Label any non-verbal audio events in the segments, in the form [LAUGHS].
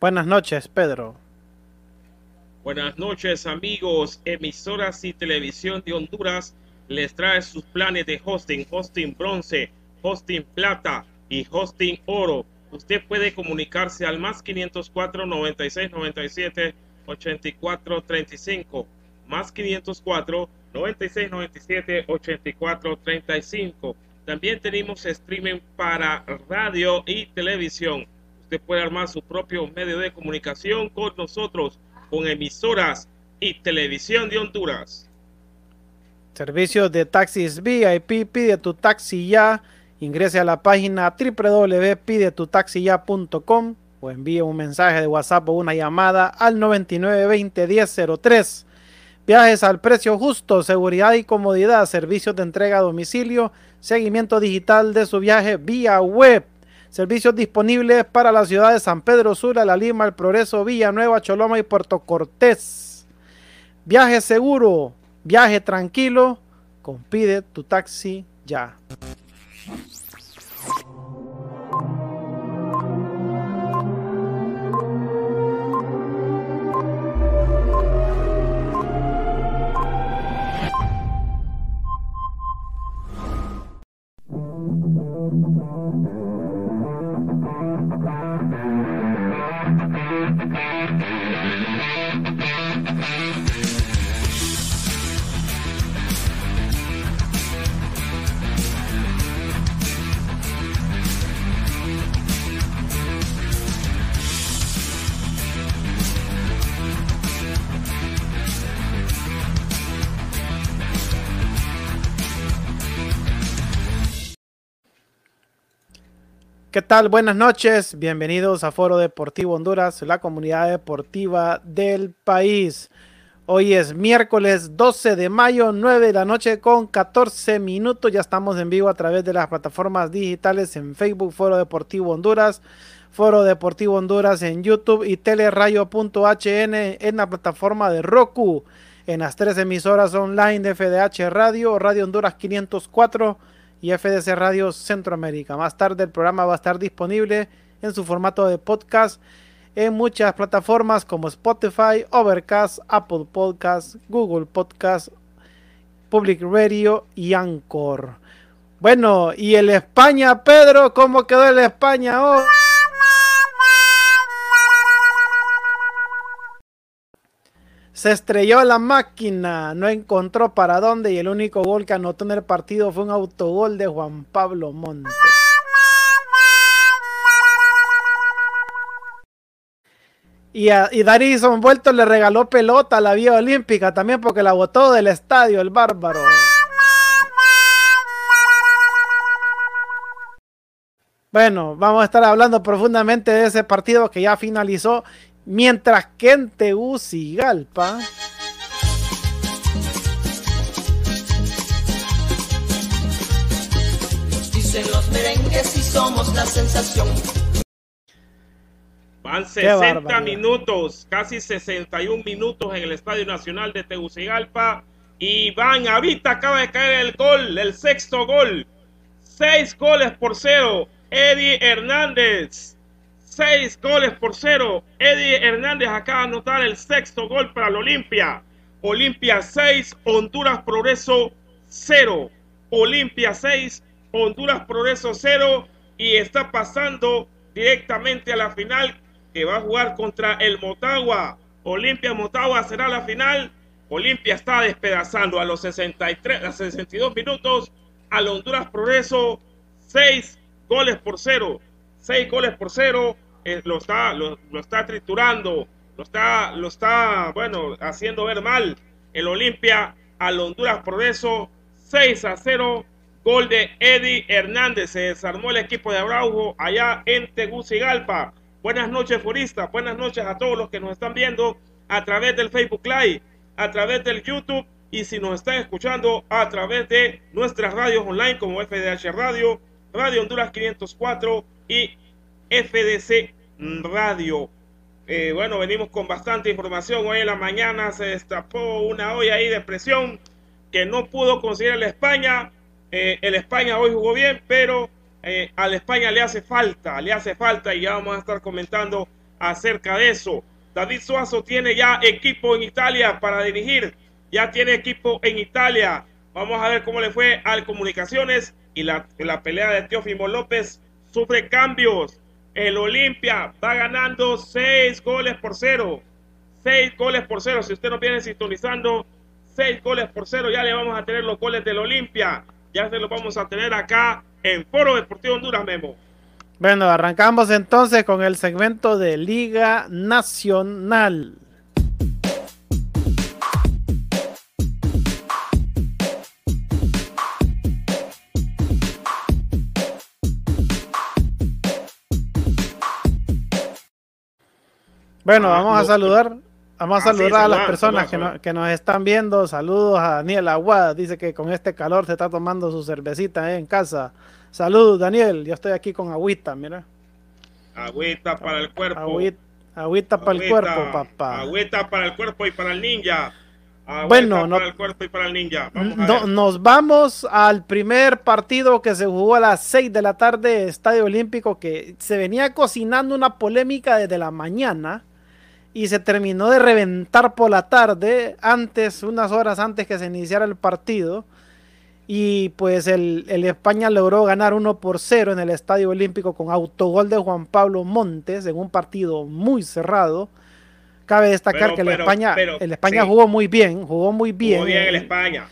Buenas noches, Pedro. Buenas noches, amigos. Emisoras y Televisión de Honduras les trae sus planes de hosting, hosting bronce, hosting plata y hosting oro. Usted puede comunicarse al más 504 96 97 84 35, más 504 96 97 84 35. También tenemos streaming para radio y televisión usted puede armar su propio medio de comunicación con nosotros, con emisoras y televisión de Honduras. Servicios de taxis VIP, pide tu taxi ya. Ingrese a la página www.pidetutaxiya.com o envíe un mensaje de WhatsApp o una llamada al 99201003. Viajes al precio justo, seguridad y comodidad, servicios de entrega a domicilio, seguimiento digital de su viaje vía web Servicios disponibles para la ciudad de San Pedro Sula, La Lima, El Progreso, Villanueva, Choloma y Puerto Cortés. Viaje seguro, viaje tranquilo, compide tu taxi ya. Mm-hmm. ¿Qué tal? Buenas noches, bienvenidos a Foro Deportivo Honduras, la comunidad deportiva del país. Hoy es miércoles 12 de mayo, 9 de la noche con 14 minutos. Ya estamos en vivo a través de las plataformas digitales en Facebook, Foro Deportivo Honduras, Foro Deportivo Honduras en YouTube y telerayo.hn en la plataforma de Roku, en las tres emisoras online de FDH Radio, Radio Honduras 504 y FDC Radio Centroamérica. Más tarde el programa va a estar disponible en su formato de podcast en muchas plataformas como Spotify, Overcast, Apple Podcast, Google Podcast, Public Radio y Anchor. Bueno, y el España, Pedro, ¿cómo quedó el España hoy? Se estrelló la máquina, no encontró para dónde y el único gol que anotó en el partido fue un autogol de Juan Pablo Montes. Y, a, y Darison Vuelto le regaló pelota a la Vía Olímpica también porque la botó del estadio el bárbaro. Bueno, vamos a estar hablando profundamente de ese partido que ya finalizó, mientras que en Tegucigalpa... Dicen los merengues y somos la sensación. Van 60 minutos, casi 61 minutos en el Estadio Nacional de Tegucigalpa. Y Van Avita acaba de caer el gol, el sexto gol. Seis goles por cero. Eddie Hernández. Seis goles por cero. Eddie Hernández acaba de anotar el sexto gol para el Olimpia. Olimpia 6, Honduras Progreso 0. Olimpia 6, Honduras Progreso 0. Y está pasando directamente a la final que va a jugar contra el Motagua. Olimpia Motagua será la final. Olimpia está despedazando a los 63, a 62 minutos al Honduras Progreso 6 goles por 0 seis goles por cero, eh, lo, está, lo, está triturando, lo está, lo está, bueno, haciendo ver mal el Olimpia al Honduras Progreso, 6 a 0, gol de Eddie Hernández, se desarmó el equipo de Abraujo allá en Tegucigalpa. Buenas noches, furistas, buenas noches a todos los que nos están viendo a través del Facebook Live, a través del YouTube y si nos están escuchando a través de nuestras radios online como FDH Radio, Radio Honduras 504, y FDC Radio. Eh, bueno, venimos con bastante información. Hoy en la mañana se destapó una olla ahí de presión que no pudo conseguir el España. Eh, el España hoy jugó bien, pero eh, a la España le hace falta, le hace falta y ya vamos a estar comentando acerca de eso. David Suazo tiene ya equipo en Italia para dirigir, ya tiene equipo en Italia. Vamos a ver cómo le fue al Comunicaciones y la, la pelea de Teófimo López sufre cambios. El Olimpia va ganando seis goles por cero. Seis goles por cero. Si usted nos viene sintonizando, seis goles por cero. Ya le vamos a tener los goles del Olimpia. Ya se los vamos a tener acá en Foro Deportivo Honduras, Memo. Bueno, arrancamos entonces con el segmento de Liga Nacional. Bueno, vamos a saludar, vamos a saludar a las personas que, no, que, nos están viendo. Saludos a Daniel Aguada, dice que con este calor se está tomando su cervecita eh, en casa. Saludos, Daniel, yo estoy aquí con agüita, mira. Agüita para el cuerpo. Agüita, agüita para el cuerpo, papá. Agüita para el cuerpo y para el ninja. Agüita bueno, no, para el cuerpo y para el ninja. Vamos no, nos vamos al primer partido que se jugó a las 6 de la tarde, Estadio Olímpico, que se venía cocinando una polémica desde la mañana y se terminó de reventar por la tarde, antes, unas horas antes que se iniciara el partido. Y pues el, el, España logró ganar 1 por 0 en el Estadio Olímpico con autogol de Juan Pablo Montes en un partido muy cerrado. Cabe destacar pero, que el pero, España, pero, el España sí. jugó muy bien, jugó muy bien. Jugó bien el España.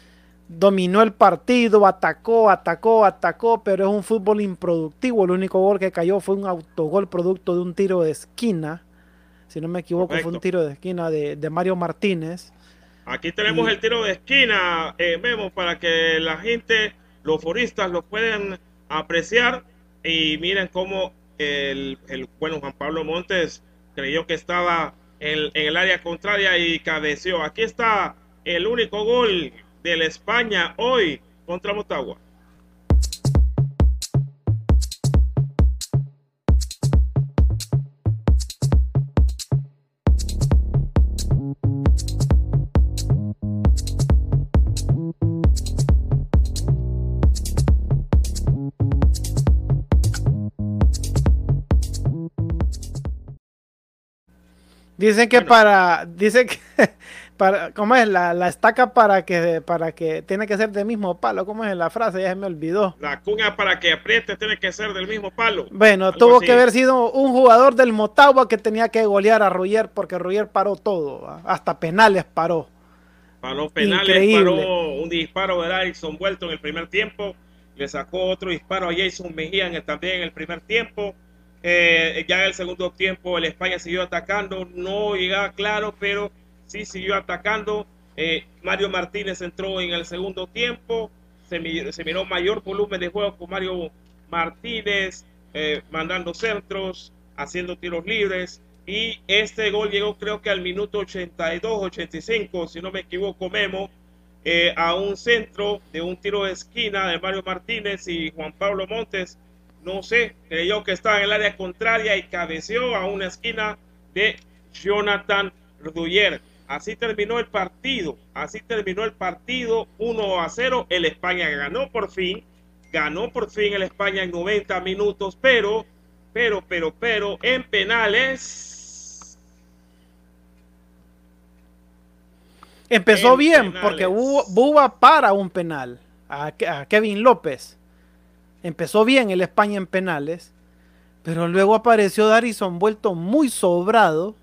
Dominó el partido, atacó, atacó, atacó, pero es un fútbol improductivo. El único gol que cayó fue un autogol producto de un tiro de esquina si no me equivoco, fue un tiro de esquina de, de Mario Martínez. Aquí tenemos y... el tiro de esquina, eh, vemos, para que la gente, los foristas, lo puedan apreciar. Y miren cómo el, el bueno Juan Pablo Montes creyó que estaba en, en el área contraria y cabeció. Aquí está el único gol de la España hoy contra Motagua. Dicen que bueno. para. Dicen que, [LAUGHS] para, ¿Cómo es? La, la, estaca para que, para que tiene que ser del mismo palo. ¿Cómo es la frase? Ya se me olvidó. La cuña para que apriete tiene que ser del mismo palo. Bueno, tuvo que haber sido un jugador del Motagua que tenía que golear a Ruyer porque Ruyer paró todo. Hasta penales paró. Paró penales, paró un disparo de Erickson vuelto en el primer tiempo. Le sacó otro disparo a Jason Mejía en también en el primer tiempo. Eh, ya en el segundo tiempo el España siguió atacando. No llegaba claro, pero sí siguió atacando. Eh, Mario Martínez entró en el segundo tiempo, se, miró mayor volumen de juego con Mario Martínez, eh, mandando centros, haciendo tiros libres. Y este gol llegó creo que al minuto 82, 85, si no me equivoco, Memo, eh, a un centro de un tiro de esquina de Mario Martínez y Juan Pablo Montes, no sé, creyó que estaba en el área contraria y cabeció a una esquina de Jonathan Ruyer. Así terminó el partido. Así terminó el partido 1 a 0. El España ganó por fin. Ganó por fin el España en 90 minutos. Pero, pero, pero, pero, en penales. Empezó bien porque Buba para un penal a Kevin López. Empezó bien el España en penales. Pero luego apareció Darison vuelto muy sobrado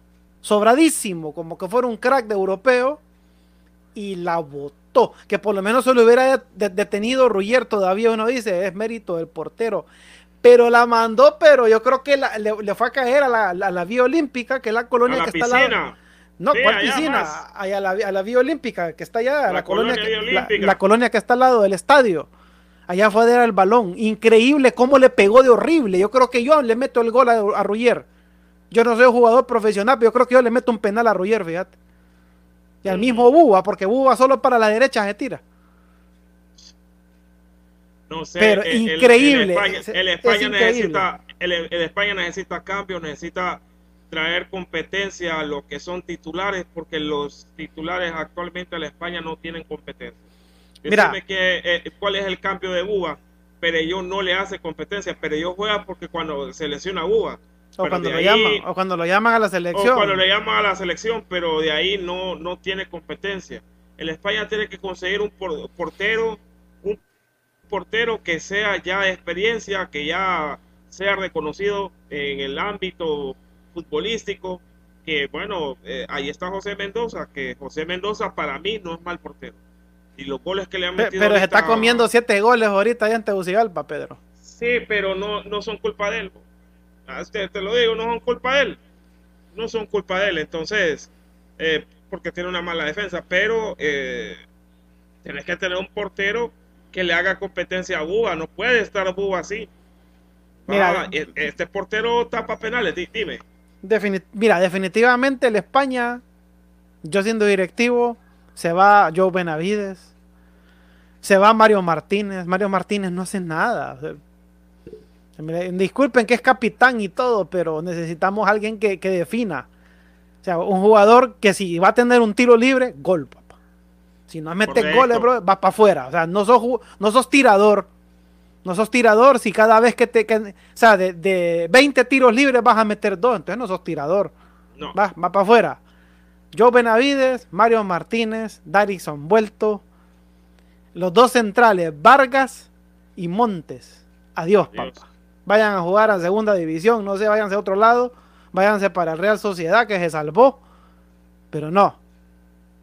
sobradísimo, como que fuera un crack de europeo, y la votó. Que por lo menos se lo hubiera detenido Ruyer, todavía uno dice, es mérito del portero. Pero la mandó, pero yo creo que le, fue a caer a la, vía olímpica, que es la colonia que está al lado. No, ¿cuál piscina? a la, a la vía olímpica, que está allá, la, colonia, que, la, colonia que está al lado del estadio. Allá fue a dar el balón. Increíble cómo le pegó de horrible. Yo creo que yo le meto el gol a, a Ruyer. Yo no soy un jugador profesional, pero yo creo que yo le meto un penal a Roger, fíjate. Y al mismo Buba, porque Buba solo para la derecha se tira. No sé, pero increíble. El, España, necesita, el, España necesita cambio, necesita traer competencia a lo que son titulares, porque los titulares actualmente en España no tienen competencia. Mira, que, eh, cuál es el cambio de Buba. Pero yo no le hace competencia, pero yo juega porque cuando se lesiona Buba, o cuando, lo llaman, o cuando lo llaman a la selección. O cuando lo llaman a la selección, pero de ahí no, no tiene competencia. El España tiene que conseguir un portero, un portero que sea ya de experiencia, que ya sea reconocido en el ámbito futbolístico. Que bueno, eh, ahí está José Mendoza, que José Mendoza para mí no es mal portero. Y los goles que le han metido. Pero se está comiendo siete goles ahorita allá en Tegucigalpa, Pedro. Sí, pero no, no son culpa de él. Ah, te, te, lo digo, no son culpa de él. No son culpa de él. Entonces, eh, porque tiene una mala defensa. Pero eh, tienes que tener un portero que le haga competencia a Buba. No puede estar Buba así. Mira, e, este portero tapa penales, dime. mira, definitivamente el España, yo siendo directivo, se va Joe Benavides, se va Mario Martínez. Mario Martínez no hace nada. Disculpen que es capitán y todo, pero necesitamos alguien que, defina. O sea, un jugador que si va a tener un tiro libre, gol, papá. Si no mete goles, bro, va para afuera. O sea, no sos, no sos tirador. No sos tirador si cada vez que te... o sea, de, de, 20 tiros libres vas a meter dos. Entonces no sos tirador. No. Va, va para afuera. Joe Benavides, Mario Martínez, Darison Vuelto. Los dos centrales, Vargas y Montes. Adiós. papá vayan a jugar a segunda división, no sé, váyanse a otro lado, váyanse para el Real Sociedad que se salvó, pero no,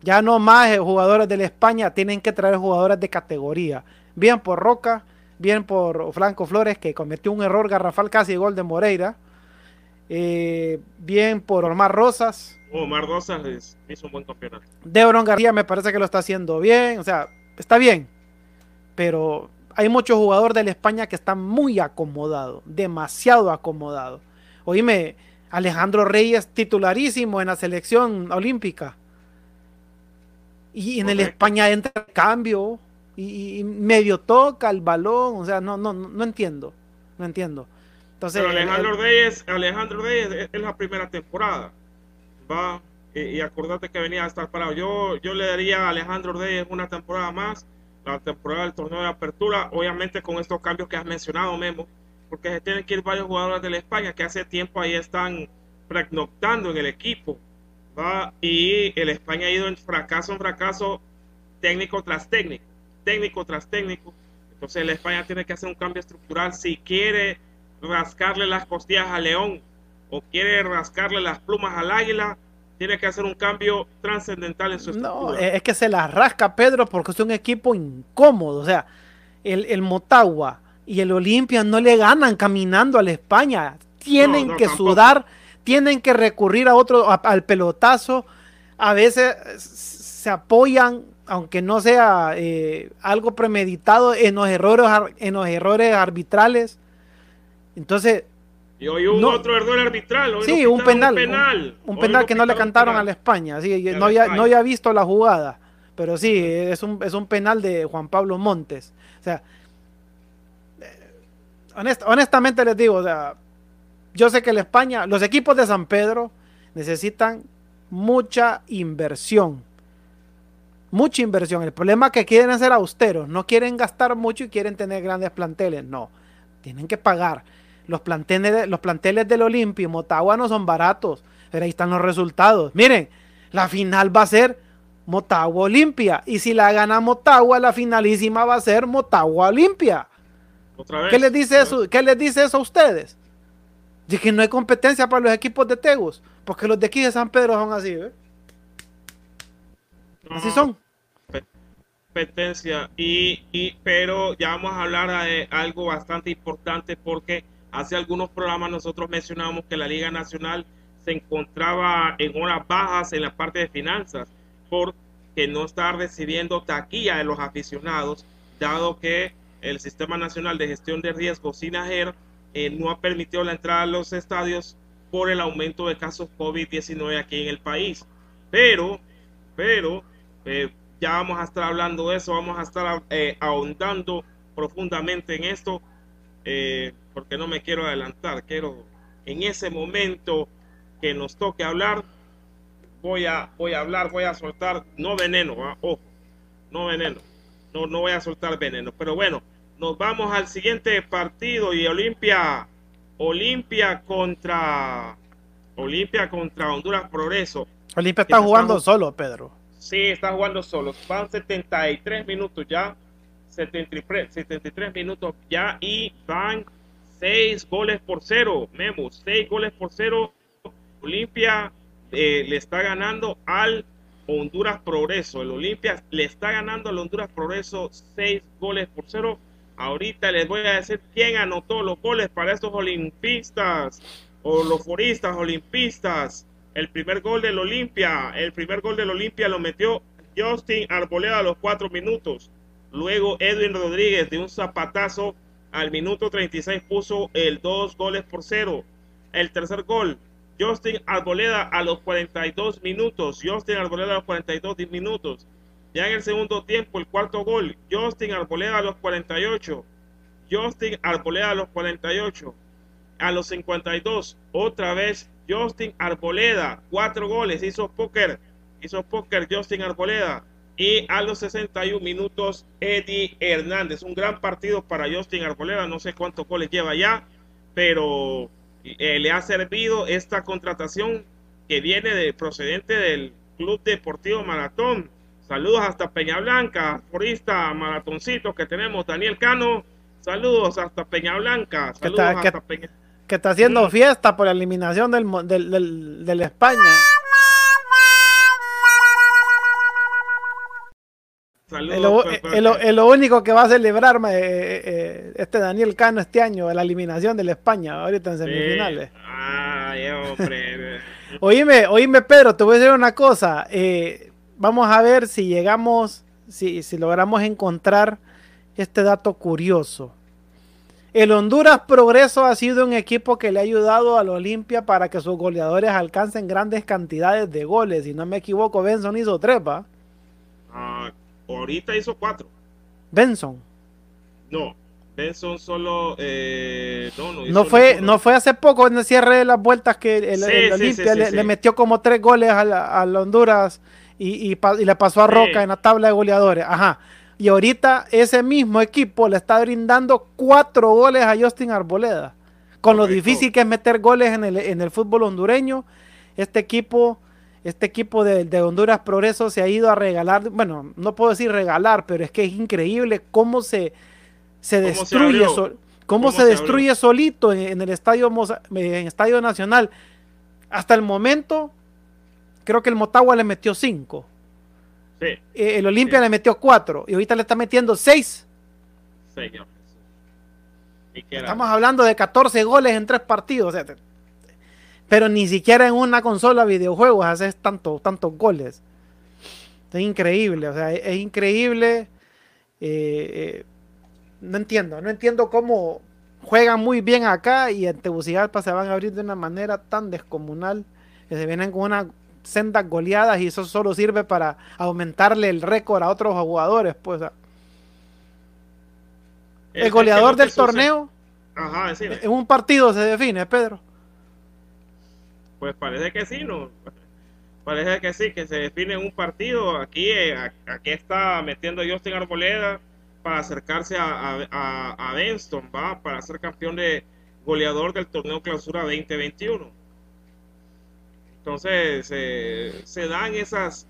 ya no más eh, jugadores de la España, tienen que traer jugadores de categoría, bien por Roca, bien por Franco Flores que cometió un error garrafal casi gol de Moreira, eh, bien por Omar Rosas. Omar Rosas hizo un buen campeonato. Debron García me parece que lo está haciendo bien, o sea, está bien, pero hay muchos jugadores de la España que están muy acomodados, demasiado acomodados. Oíme, Alejandro Reyes titularísimo en la selección olímpica. Y en el España entra el cambio y, medio toca el balón, o sea, no, no, no entiendo, no entiendo. Entonces, Alejandro Reyes, Alejandro Reyes es la primera temporada, y, acordate que venía a estar parado. Yo, yo le daría a Alejandro Reyes una temporada más la temporada del torneo de apertura, obviamente con estos cambios que has mencionado, Memo, porque se tienen que ir varios jugadores de la España que hace tiempo ahí están pernoctando en el equipo. Va, y el España ha ido en fracaso en fracaso, técnico tras técnico, técnico tras técnico. Entonces el España tiene que hacer un cambio estructural si quiere rascarle las costillas a León o quiere rascarle las plumas al águila, tiene que hacer un cambio trascendental en su estructura. No, es que se las rasca Pedro porque es un equipo incómodo. O sea, el, el Motagua y el Olimpia no le ganan caminando a la España. Tienen No, no, que tampoco. sudar, tienen que recurrir a otro, a- al pelotazo. A veces se apoyan, aunque no sea eh, algo premeditado, en los errores, en los errores arbitrales. Entonces, Y hoy hubo No. otro error arbitral. hoy sí, un penal. Un penal, Un, un Hoy penal que no le cantaron a la España. Sí, no, había, España. no había visto la jugada. Pero sí, es un, es un penal de Juan Pablo Montes. O sea, eh, honest- honestamente les digo, o sea, yo sé que la España, los equipos de San Pedro necesitan mucha inversión. Mucha inversión. El problema es que quieren ser austeros, no quieren gastar mucho y quieren tener grandes planteles. No, tienen que pagar. Los planteles, los planteles del Olimpia y Motagua no son baratos, pero ahí están los resultados. Miren, la final va a ser Motagua Olimpia. Y si la gana Motagua, la finalísima va a ser Motagua Olimpia. Otra vez. ¿Qué les dice eso? ¿Qué les dice eso a ustedes? De que no hay competencia para los equipos de Tegus. Porque los de aquí de San Pedro son así, ¿eh? No, Así son. competencia y, y pero ya vamos a hablar de algo bastante importante porque hace algunos programas nosotros mencionábamos que la Liga Nacional se encontraba en horas bajas en la parte de finanzas porque no está recibiendo taquilla de los aficionados dado que el Sistema Nacional de Gestión de Riesgos SINAGER eh, no ha permitido la entrada a los estadios por el aumento de casos COVID-19 aquí en el país. Pero, pero, eh, ya vamos a estar hablando de eso, vamos a estar eh, ahondando profundamente en esto, porque no me quiero adelantar, quiero en ese momento que nos toque hablar, voy a, voy a hablar, voy a soltar, no veneno, ¿va? ojo, no veneno, no, no voy a soltar veneno, pero bueno, nos vamos al siguiente partido y Olimpia, Olimpia contra, Olimpia contra Honduras Progreso. Olimpia está jugando solo, Pedro. Sí, está jugando solo. Van 73 minutos ya. 73, 73 minutos ya y van 6 goles por 0. Memo, 6 goles por 0. Olimpia eh, le está ganando al Honduras Progreso. El Olimpia le está ganando al Honduras Progreso 6 goles por 0. Ahorita les voy a decir quién anotó los goles para estos olimpistas o los foristas olimpistas. El primer gol del Olimpia, el primer gol del Olimpia lo metió Justin Arboleda a los 4 minutos. Luego Edwin Rodríguez de un zapatazo al minuto 36 puso el 2 goles por 0. El tercer gol, Justin Arboleda a los 42 minutos. Justin Arboleda a los 42 minutos. Ya en el segundo tiempo, el cuarto gol, Justin Arboleda a los 48. Justin Arboleda a los 48. A los 52, otra vez Justin Arboleda, cuatro goles, hizo póker, hizo póker Justin Arboleda. Y a los 61 minutos, Eddie Hernández. Un gran partido para Justin Arboleda. No sé cuántos goles lleva ya, pero eh, le ha servido esta contratación que viene de procedente del Club Deportivo Maratón. Saludos hasta Peña Blanca, forista maratoncito que tenemos, Daniel Cano. Saludos hasta Peña Blanca. ¿Qué Saludos hasta Peña. Que está haciendo fiesta por la eliminación del, del, del, del España. Saludos. Es lo, pues, es lo- es lo único que va a celebrar ma, eh, eh, este Daniel Cano este año, la eliminación del España, ahorita en sí. semifinales. Ay, hombre. [LAUGHS] Oíme, oíme Pedro, te voy a decir una cosa. eh, vamos a ver si llegamos, si, si logramos encontrar este dato curioso. El Honduras Progreso ha sido un equipo que le ha ayudado al Olimpia para que sus goleadores alcancen grandes cantidades de goles. Si no me equivoco, Benson hizo tres, ¿va? Ah, ahorita hizo cuatro. Benson. No, Benson solo. Eh, no, no, hizo No fue, no fue hace poco en el cierre de las vueltas que el, el Sí, sí, Olimpia sí, le, metió como tres goles al, al Honduras y, y pa- y le pasó a. Roca en la tabla de goleadores. Ajá. Y ahorita ese mismo equipo le está brindando cuatro goles a Justin Arboleda. Con lo difícil que es meter goles en el, en el fútbol hondureño, este equipo este equipo de, de, Honduras Progreso se ha ido a regalar, bueno, no puedo decir regalar, pero es que es increíble cómo se, se destruye, se cómo, ¿Cómo, se, destruye solito en, el estadio, en estadio Nacional. Hasta el momento, creo que el Motagua le metió 5. Sí. Eh, el Olimpia le metió 4 y ahorita le está metiendo 6. Señor. Estamos hablando de 14 goles en tres partidos. Pero ni siquiera en una consola de videojuegos haces tanto, tantos goles. Es increíble, o sea, es, increíble. Eh, eh, no entiendo, no entiendo cómo juegan muy bien acá y en Tegucigalpa se van a abrir de una manera tan descomunal que se vienen con una sendas goleadas y eso solo sirve para aumentarle el récord a otros jugadores, pues. El, goleador del torneo en un partido se define, Pedro. Pues parece que sí, ¿no? Parece que sí, que se define un partido. Aquí, eh, aquí está metiendo Justin Arboleda para acercarse a, a, a Benston, ¿va? Para ser campeón de goleador del torneo clausura 2021. Entonces, eh, se dan esas,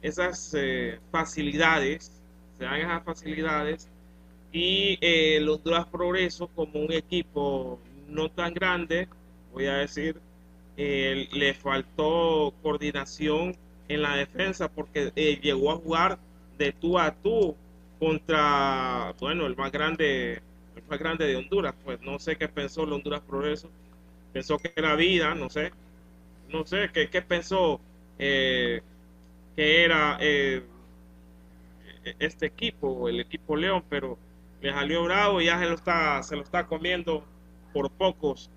esas eh, facilidades, se dan esas facilidades y eh, el Honduras Progreso como un equipo no tan grande, voy a decir, le faltó coordinación en la defensa porque llegó a jugar de tú a tú contra, bueno, el más grande, el más grande de Honduras, pues no sé qué pensó el Honduras Progreso, pensó que era vida, no sé, no sé qué, qué pensó eh, que era eh, este equipo, el equipo León, pero le salió bravo y ya se lo está, se lo está comiendo por pocos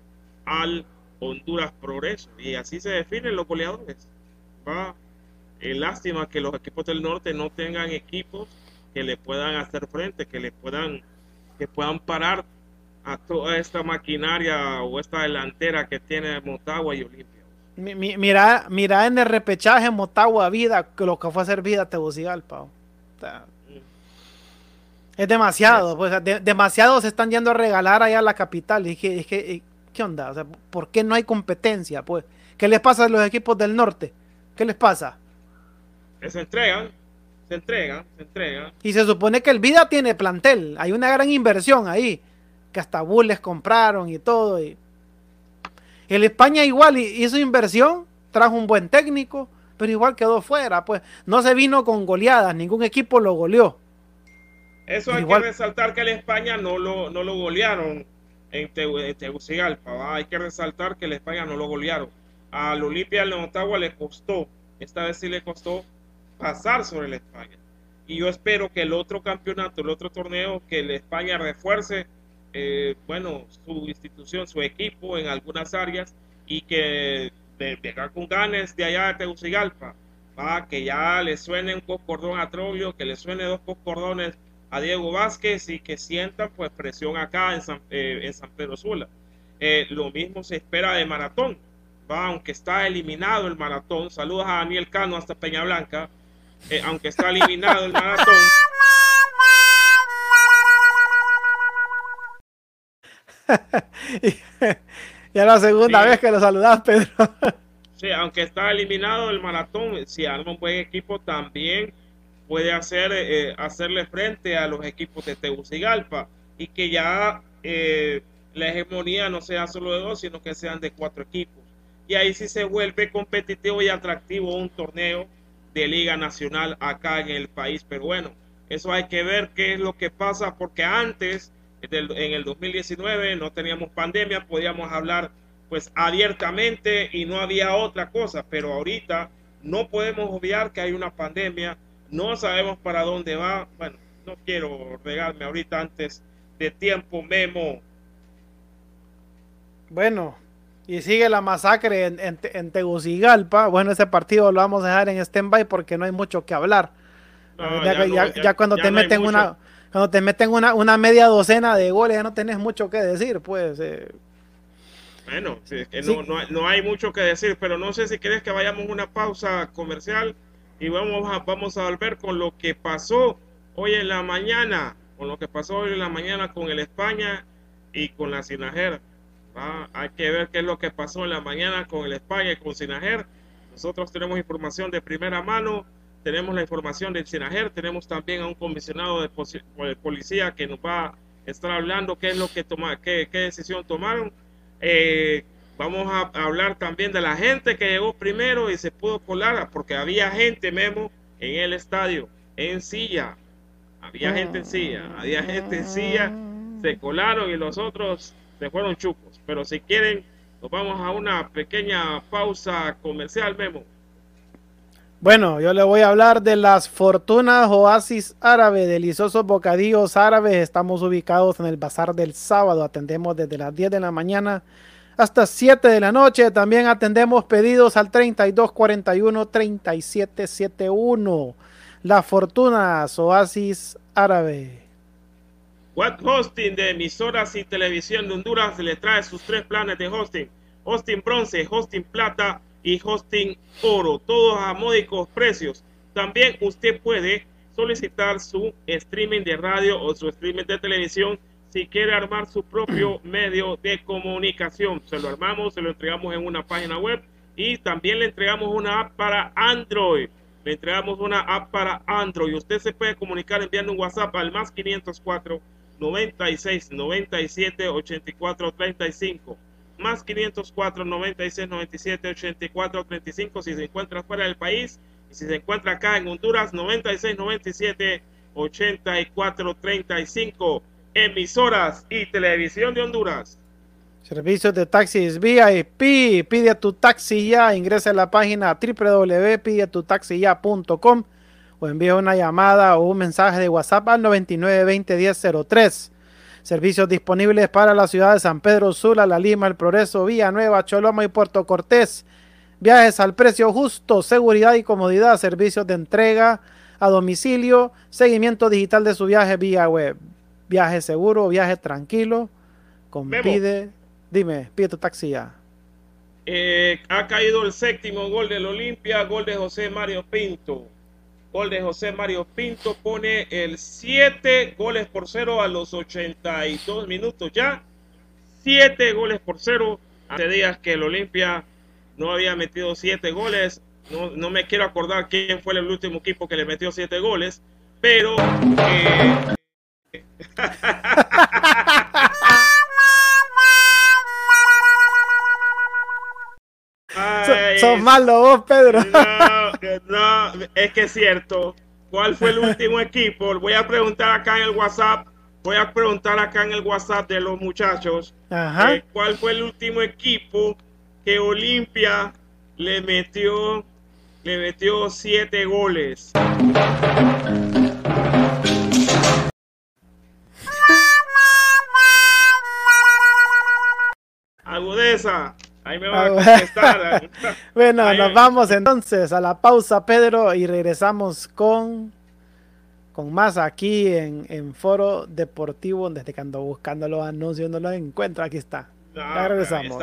al Honduras Progreso. Y así se definen los goleadores. Va. Eh, lástima que los equipos del norte no tengan equipos que le puedan hacer frente, que le puedan, que puedan parar a toda esta maquinaria o esta delantera que tiene Motagua y Olimpia. mira, mira en el repechaje Motagua Vida, lo que fue a hacer vida Tegucigalpa. O sea, es demasiado, pues, demasiado se están yendo a regalar allá a la capital. Y dije, es que, eh, ¿qué onda? O sea, ¿por qué no hay competencia? Pues, ¿qué les pasa a los equipos del norte? ¿Qué les pasa? se entregan, se entregan, se entregan. Y se supone que el Vida tiene plantel. Hay una gran inversión ahí. Que hasta Bulls compraron y todo. Y... El España igual hizo inversión, trajo un buen técnico, pero igual quedó fuera. Pues no se vino con goleadas, ningún equipo lo goleó. Eso hay que resaltar que el España no lo, no lo golearon en, Tegucigalpa. Hay que resaltar que el España no lo golearon. Al Olimpia de Ottawa le costó, esta vez sí le costó pasar sobre el España. Y yo espero que el otro campeonato, el otro torneo, que el España refuerce, eh, bueno, su institución, su equipo en algunas áreas y que venga con ganes de allá de Tegucigalpa, que ya le suene un cordón a Troglio, que le suene dos cordones a Diego Vázquez y que sientan pues presión acá en San, eh, Pedro Sula. Eh, lo mismo se espera de maratón, ¿va? aunque está eliminado el maratón. Saludos a Daniel Cano hasta Peña Blanca. Eh, aunque está eliminado el maratón. [LAUGHS] ya la segunda vez que lo saludas, Pedro. sí, aunque está eliminado el maratón, si arma un buen equipo también puede hacer, eh, hacerle frente a los equipos de Tegucigalpa y que ya eh, la hegemonía no sea solo de dos, sino que sean de cuatro equipos. Y ahí sí se vuelve competitivo y atractivo un torneo de Liga Nacional acá en el país. Pero bueno, eso hay que ver qué es lo que pasa, porque antes, en el 2019, no teníamos pandemia, podíamos hablar pues abiertamente y no había otra cosa, pero ahorita no podemos obviar que hay una pandemia no sabemos para dónde va. Bueno, no quiero regarme ahorita antes de tiempo, Memo. Bueno, y sigue la masacre en, Tegucigalpa. Bueno, ese partido lo vamos a dejar en stand-by porque no hay mucho que hablar. ya, cuando te meten una cuando te meten una, una media docena de goles ya no tenés mucho que decir, pues. Eh. Bueno, no, no, no, hay mucho que decir, pero no sé si quieres que vayamos una pausa comercial y vamos a, vamos a volver con lo que pasó hoy en la mañana, con lo que pasó hoy en la mañana con el España y con la Sinajer. Hay que ver qué es lo que pasó en la mañana con el España y con Sinajer. Nosotros tenemos información de primera mano, tenemos la información del SINAGER, tenemos también a un comisionado de policía que nos va a estar hablando qué es lo que toma, qué, qué decisión tomaron. Eh, vamos a hablar también de la gente que llegó primero y se pudo colar, porque había gente, Memo, en el estadio, en silla. Había gente en silla, había gente en silla, se colaron y los otros se fueron chucos. Pero si quieren, nos vamos a una pequeña pausa comercial, Memo. Bueno, yo le voy a hablar de las fortunas oasis árabe, deliciosos bocadillos árabes. Estamos ubicados en el bazar del sábado. Atendemos desde las 10 de la mañana hasta 7 de la noche. También atendemos pedidos al 3241 3771. Las fortunas oasis árabe. What Hosting de emisoras y televisión de Honduras le trae sus tres planes de hosting. Hosting bronce, hosting plata y hosting oro, todos a módicos precios. También usted puede solicitar su streaming de radio o su streaming de televisión si quiere armar su propio medio de comunicación. Se lo armamos, se lo entregamos en una página web y también le entregamos una app para Android. Le entregamos una app para Android. Usted se puede comunicar enviando un WhatsApp al más 504 96 97 84 35 más 504 96 97 84 35 si se encuentra fuera del país y si se encuentra acá en Honduras 96 97 84 35 emisoras y televisión de Honduras Servicios de taxis VIP. Pide tu taxi ya. Ingresa a la página www.pidetutaxiya.com o envía una llamada o un mensaje de WhatsApp al 99201003. Servicios disponibles para la ciudad de San Pedro Sula, La Lima, El Progreso, Nueva, Choloma y Puerto Cortés. Viajes al precio justo, seguridad y comodidad, servicios de entrega a domicilio, seguimiento digital de su viaje vía web. Viaje seguro, viaje tranquilo. Con pide, dime, pide tu taxi ya. Eh, ha caído el séptimo gol del Olimpia, gol de José Mario Pinto. Gol de José Mario Pinto pone el 7 goles por 0 a los 82 minutos ya. 7 goles por 0. Hace días que el Olimpia no había metido 7 goles. No, no, me quiero acordar quién fue el último equipo que le metió 7 goles. Pero... Eh... Sos malo vos, Pedro. No, es que es cierto. ¿Cuál fue el último equipo? Voy a preguntar acá en el WhatsApp. Voy a preguntar acá en el WhatsApp de los muchachos. Ajá. Eh, ¿Cuál fue el último equipo que Olimpia le metió, le metió siete goles? Ahí me va a contestar. [LAUGHS] bueno, nos vamos entonces a la pausa, Pedro, y regresamos con, con más aquí en, en Foro Deportivo, desde que ando buscando los anuncios, no los encuentro. Aquí está. ya regresamos.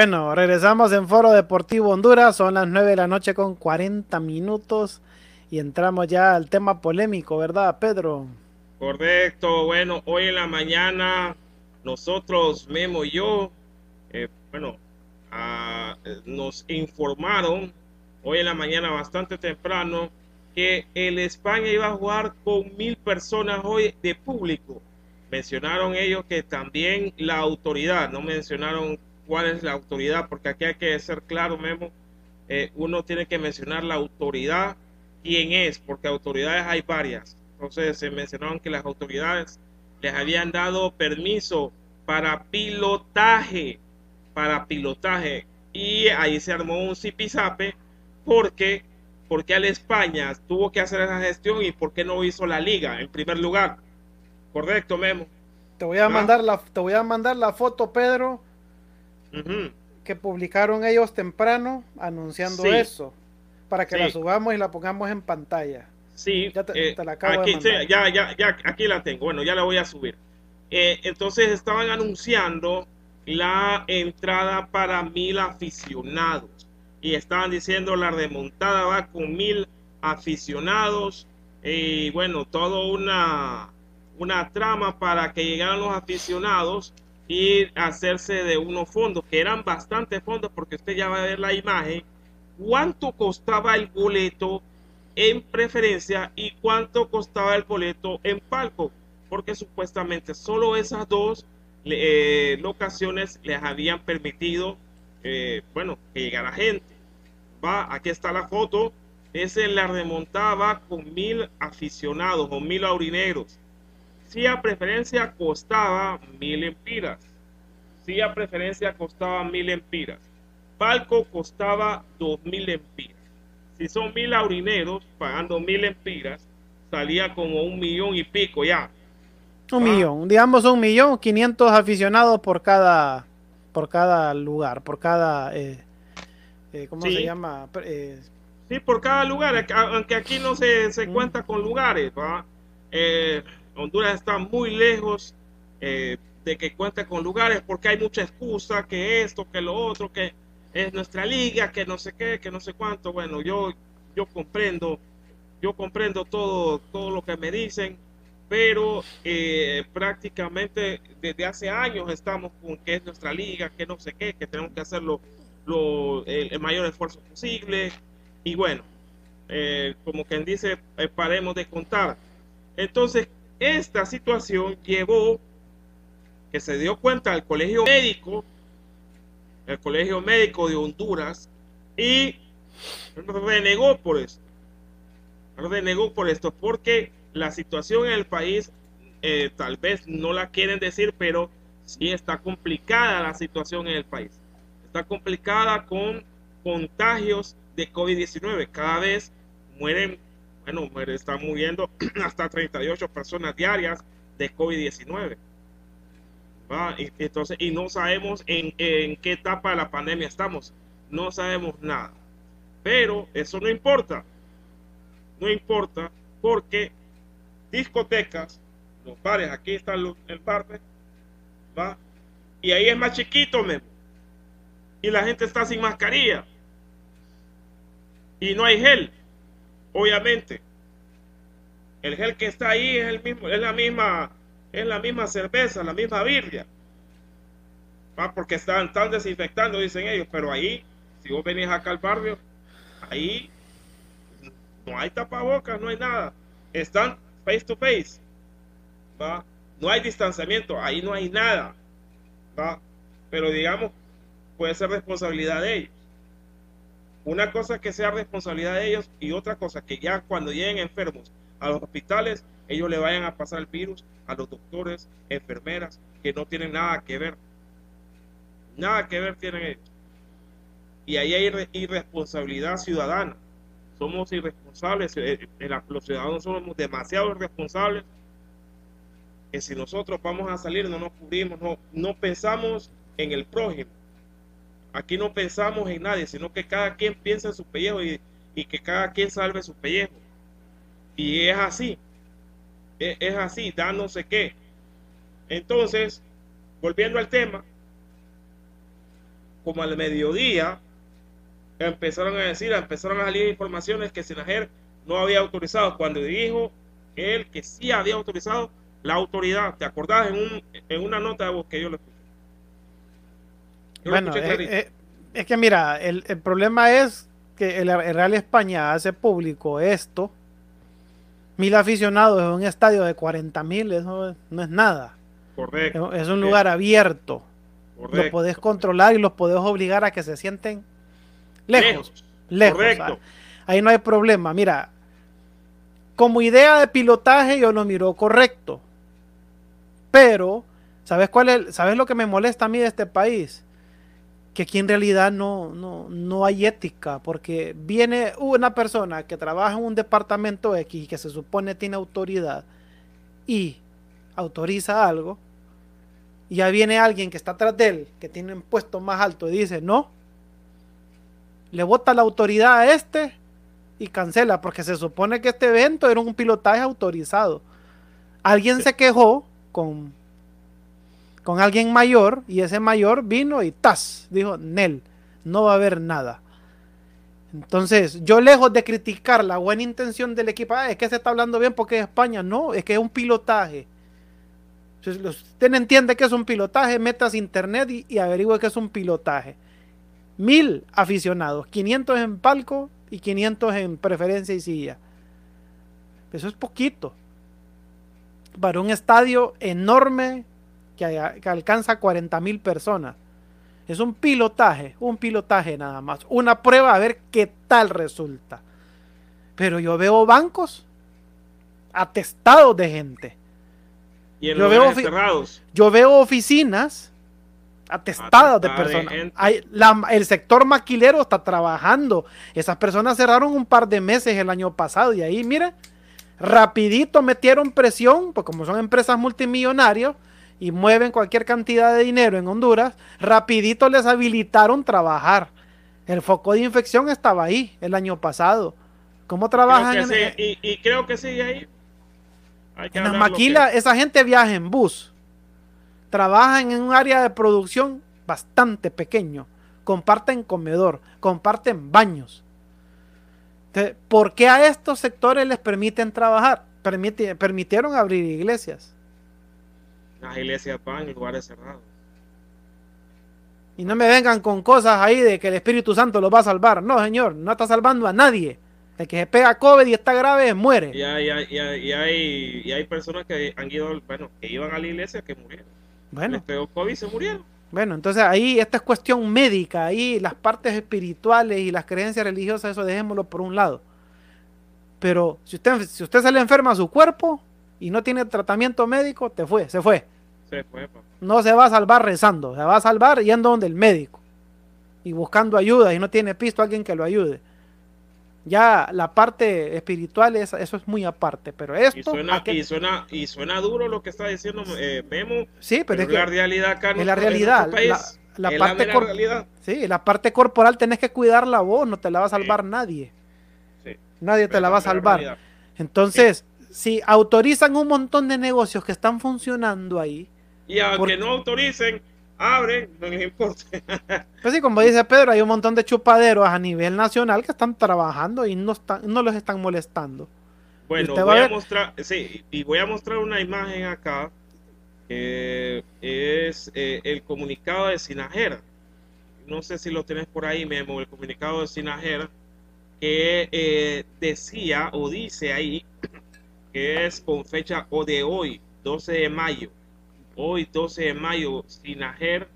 Bueno, regresamos en Foro Deportivo Honduras, son las 9 de la noche con 40 minutos y entramos ya al tema polémico, ¿verdad, Pedro? Correcto, bueno, hoy en la mañana nosotros, Memo y yo, eh, bueno, ah, nos informaron hoy en la mañana bastante temprano que el España iba a jugar con mil personas hoy de público. Mencionaron ellos que también la autoridad, no mencionaron cuál es la autoridad, porque aquí hay que ser claro, Memo, eh, uno tiene que mencionar la autoridad, quién es, porque autoridades hay varias. Entonces se mencionaron que las autoridades les habían dado permiso para pilotaje, para pilotaje, y ahí se armó un zipizape porque porque al España tuvo que hacer esa gestión y por qué no hizo la liga en primer lugar. Correcto, Memo. Te voy a mandar la te voy a mandar la foto, Pedro, que publicaron ellos temprano anunciando eso, para que la subamos y la pongamos en pantalla. Sí, ya, te, eh, la acabo aquí, de ya, ya, ya, aquí la tengo. Bueno, ya la voy a subir. Eh, entonces estaban anunciando la entrada para mil aficionados y estaban diciendo la remontada va con mil aficionados y bueno, todo una, una trama para que llegaran los aficionados y hacerse de unos fondos, que eran bastantes fondos, porque usted ya va a ver la imagen, cuánto costaba el boleto en preferencia y cuánto costaba el boleto en palco, porque supuestamente solo esas dos eh, locaciones les habían permitido, eh, bueno, que llegara gente va, aquí está la foto, ese la remontaba con mil aficionados o mil aurinegros. Si a preferencia costaba mil empiras. Si a preferencia costaba mil empiras. Palco costaba dos mil empiras. Si son mil aurineros pagando mil empiras, salía como un millón y pico ya. Un millón, digamos un millón, quinientos aficionados por cada, por cada lugar, por cada eh, eh, ¿cómo se llama? Eh, sí, por cada lugar, aunque aquí no se, se cuenta con lugares, eh, Honduras está muy lejos de que cuente con lugares porque hay mucha excusa, que esto, que lo otro, que es nuestra liga, que no sé qué, que no sé cuánto. Bueno, yo, yo comprendo, yo comprendo todo, todo lo que me dicen, pero prácticamente desde hace años estamos con que es nuestra liga, que no sé qué, que tenemos que hacerlo el, mayor esfuerzo posible. Y bueno, eh, como quien dice, eh, paremos de contar. Entonces, esta situación llevó que se dio cuenta el colegio médico, el colegio médico de Honduras, y renegó por esto. Renegó por esto, porque la situación en el país, eh, tal vez no la quieren decir, pero sí está complicada la situación en el país está complicada con contagios de COVID-19. Cada vez mueren, bueno, están muriendo hasta 38 personas diarias de COVID-19. Y, entonces, y no sabemos en, en qué etapa de la pandemia estamos. No sabemos nada. Pero eso no importa. No importa porque discotecas, los bares, aquí están los, el parque, ¿va? Y ahí es más chiquito, me y la gente está sin mascarilla. Y no hay gel, obviamente. El gel que está ahí es el mismo, es la misma, es la misma cerveza, la misma birria. Ah, porque están, están desinfectando, dicen ellos, pero ahí, si vos venís acá al barrio, ahí no hay tapabocas, no hay nada. Están face to face. ¿va? No hay distanciamiento, ahí no hay nada. ¿va? Pero digamos, puede ser responsabilidad de ellos. Una cosa que sea responsabilidad de ellos y otra cosa que ya cuando lleguen enfermos a los hospitales, ellos le vayan a pasar el virus a los doctores, enfermeras, que no tienen nada que ver. Nada que ver tienen ellos. Y ahí hay irresponsabilidad ciudadana. Somos irresponsables, eh, eh, los ciudadanos somos demasiado irresponsables que si nosotros vamos a salir no nos cubrimos, no, no pensamos en el prójimo Aquí no pensamos en nadie, sino que cada quien piensa en su pellejo y, que cada quien salve su pellejo. Y es así. Es, es así, da no sé qué. Entonces, volviendo al tema, como al mediodía, empezaron a decir, empezaron a salir informaciones que Sinajer no había autorizado, cuando dijo él que sí había autorizado la autoridad. ¿Te acordás en, en una nota de voz que yo le escuché? Bueno, eh, eh, es, que mira, el, el, problema es que el, Real España hace público esto. Mil aficionados en un estadio de 40 mil, eso no es nada. Correcto. Es un lugar abierto. Correcto. Lo podés controlar y los podés obligar a que se sienten lejos. Lejos. Correcto. ahí no hay problema. Mira, como idea de pilotaje yo lo miro correcto. Pero, ¿sabes cuál es? ¿Sabes lo que me molesta a mí de este país? Que aquí en realidad no, no, no hay ética, porque viene una persona que trabaja en un departamento X y que se supone tiene autoridad y autoriza algo, y ya viene alguien que está atrás de él, que tiene un puesto más alto, y dice, no, le vota la autoridad a este y cancela, porque se supone que este evento era un pilotaje autorizado. Alguien se quejó con con alguien mayor y ese mayor vino y ¡tas! Dijo, Nel, no va a haber nada. Entonces, yo lejos de criticar la buena intención del equipo, ah, es que se está hablando bien porque es España, no, es que es un pilotaje. Usted entiende que es un pilotaje, metas internet y, y que es un pilotaje. Mil aficionados, 500 en palco y 500 en preferencia y silla. Eso es poquito. Para un estadio enorme que, alcanza 40 mil personas. Es un pilotaje, un pilotaje nada más. Una prueba a ver qué tal resulta. Pero yo veo bancos atestados de gente. ¿Y yo, veo yo veo oficinas atestadas de personas. Hay, el sector maquilero está trabajando. Esas personas cerraron un par de meses el año pasado y ahí, mire, rapidito metieron presión, pues como son empresas multimillonarias, y mueven cualquier cantidad de dinero en Honduras, rapidito les habilitaron trabajar. El foco de infección estaba ahí el año pasado. ¿Cómo trabajan? y, creo que sigue ahí. en las maquilas, esa gente viaja en bus. Trabajan en un área de producción bastante pequeño. Comparten comedor, comparten baños. ¿Por qué a estos sectores les permiten trabajar? permitieron abrir iglesias las iglesias van en lugares cerrados. Y no me vengan con cosas ahí de que el Espíritu Santo los va a salvar. No, señor, no está salvando a nadie. El que se pega COVID y está grave muere. Y hay, y hay, y hay, personas que han ido, bueno, que iban a la iglesia que murieron. Bueno. Les pegó COVID y se murieron. Bueno, entonces ahí esta es cuestión médica, ahí las partes espirituales y las creencias religiosas, eso dejémoslo por un lado. Pero si usted, si usted se le enferma a su cuerpo y no tiene tratamiento médico, te fue, se fue. No se va a salvar rezando, se va a salvar yendo donde el médico y buscando ayuda y no tiene pisto alguien que lo ayude. Ya la parte espiritual, eso es muy aparte, pero esto... Y suena, y suena, y suena duro lo que está diciendo eh, Memo. Sí, pero, es la realidad acá en la realidad. la, parte realidad. Sí, la parte corporal tenés que cuidarla vos, no te la va a salvar nadie. nadie te la va a salvar. Entonces, si autorizan un montón de negocios que están funcionando ahí, y aunque no autoricen, abren, no les importa. [LAUGHS] pues sí, como dice Pedro, hay un montón de chupaderos a nivel nacional que están trabajando y no, están, no los están molestando. Bueno, voy a, mostrar, sí, y voy a mostrar una imagen acá, que es eh, el comunicado de Sinajera. No sé si lo tenés por ahí, Memo, el comunicado de Sinajera, que eh, decía o dice ahí que es con fecha o de hoy, 12 de mayo, hoy 12 de mayo, Sinajer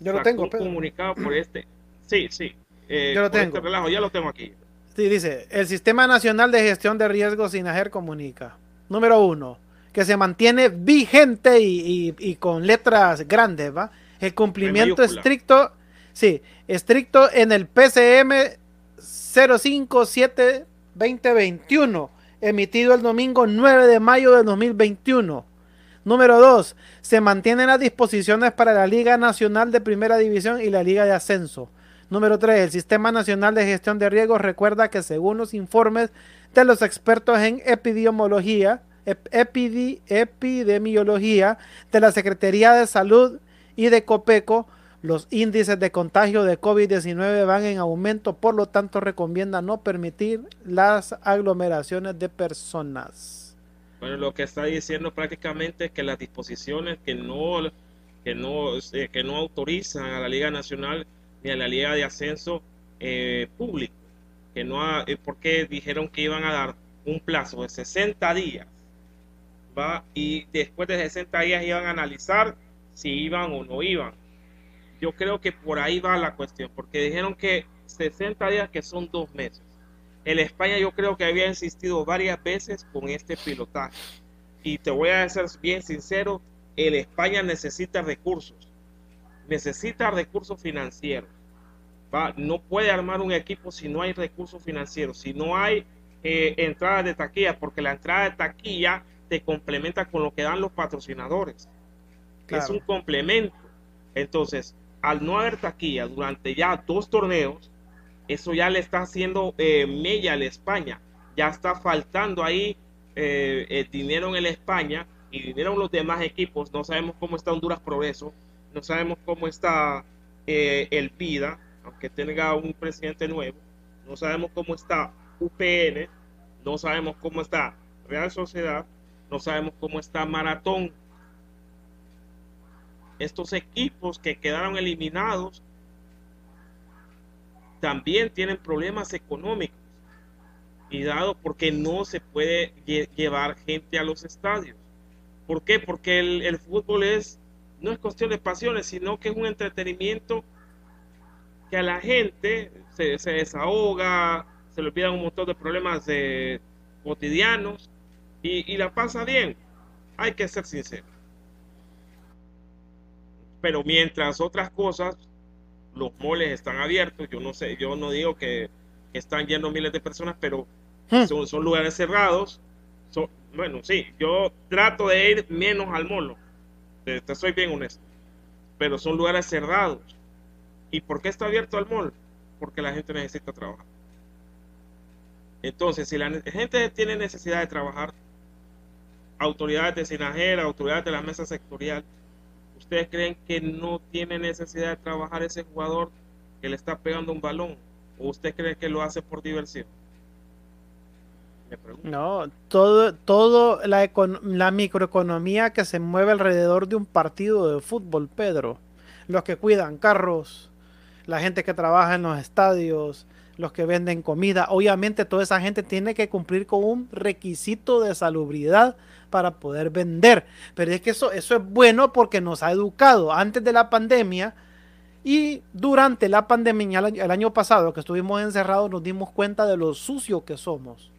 Yo lo tengo, comunicado por este. Sí, sí. Eh, Yo lo tengo. Este relajo, ya lo tengo aquí. Sí, dice, el Sistema Nacional de Gestión de Riesgos Sinajer comunica. Número uno, que se mantiene vigente y, con letras grandes, ¿va? El cumplimiento estricto, sí, estricto en el PCM 057 2021, emitido el domingo 9 de mayo de 2021 Número 2. Se mantienen las disposiciones para la Liga Nacional de Primera División y la Liga de Ascenso. Número 3. El Sistema Nacional de Gestión de Riesgos recuerda que según los informes de los expertos en epidemiología, epidemiología de la Secretaría de Salud y de COPECO, Los índices de contagio de COVID-19 van en aumento, por lo tanto recomienda no permitir las aglomeraciones de personas. Bueno, lo que está diciendo prácticamente es que las disposiciones que no, que no, eh, que no autorizan a la Liga Nacional ni a la Liga de Ascenso eh, Público, que no ha, eh, porque dijeron que iban a dar un plazo de 60 días, ¿va? y después de 60 días iban a analizar si iban o no iban. Yo creo que por ahí va la cuestión, porque dijeron que 60 días que son dos meses. El España yo creo que había insistido varias veces con este pilotaje. Y te voy a ser bien sincero, el España necesita recursos, necesita recursos financieros. ¿va? No puede armar un equipo si no hay recursos financieros, si no hay eh, entrada de taquilla, porque la entrada de taquilla te complementa con lo que dan los patrocinadores. Es un complemento. Entonces, al no haber taquilla durante ya dos torneos, eso ya le está haciendo eh, mella a la España. Ya está faltando ahí eh, el dinero en el España y dinero en los demás equipos. No sabemos cómo está Honduras Progreso, no sabemos cómo está el PIDA, aunque tenga un presidente nuevo. No sabemos cómo está UPN, no sabemos cómo está Real Sociedad, no sabemos cómo está Maratón. Estos equipos que quedaron eliminados también tienen problemas económicos y dado porque no se puede llevar gente a los estadios. ¿Por qué? Porque el, fútbol es no es cuestión de pasiones, sino que es un entretenimiento que a la gente se, desahoga, se le olvidan un montón de problemas de, cotidianos y, la pasa bien. Hay que ser sincero. Pero mientras otras cosas, los moles están abiertos, yo no sé, yo no digo que, están yendo miles de personas, pero hmm. son, lugares cerrados. Son, bueno, sí, yo trato de ir menos al molo, te, te soy bien honesto, pero son lugares cerrados. ¿Y por qué está abierto al mall? Porque la gente necesita trabajar. Entonces, si la gente tiene necesidad de trabajar, autoridades de Sinajera, autoridades de la mesa sectorial, ¿ustedes creen que no tiene necesidad de trabajar ese jugador que le está pegando un balón? ¿O usted cree que lo hace por diversión? No, todo, todo la, la microeconomía que se mueve alrededor de un partido de fútbol, Pedro. Los que cuidan carros, la gente que trabaja en los estadios, los que venden comida. Obviamente toda esa gente tiene que cumplir con un requisito de salubridad para poder vender. Pero es que eso, eso es bueno porque nos ha educado antes de la pandemia y durante la pandemia el año pasado que estuvimos encerrados nos dimos cuenta de lo sucio que somos.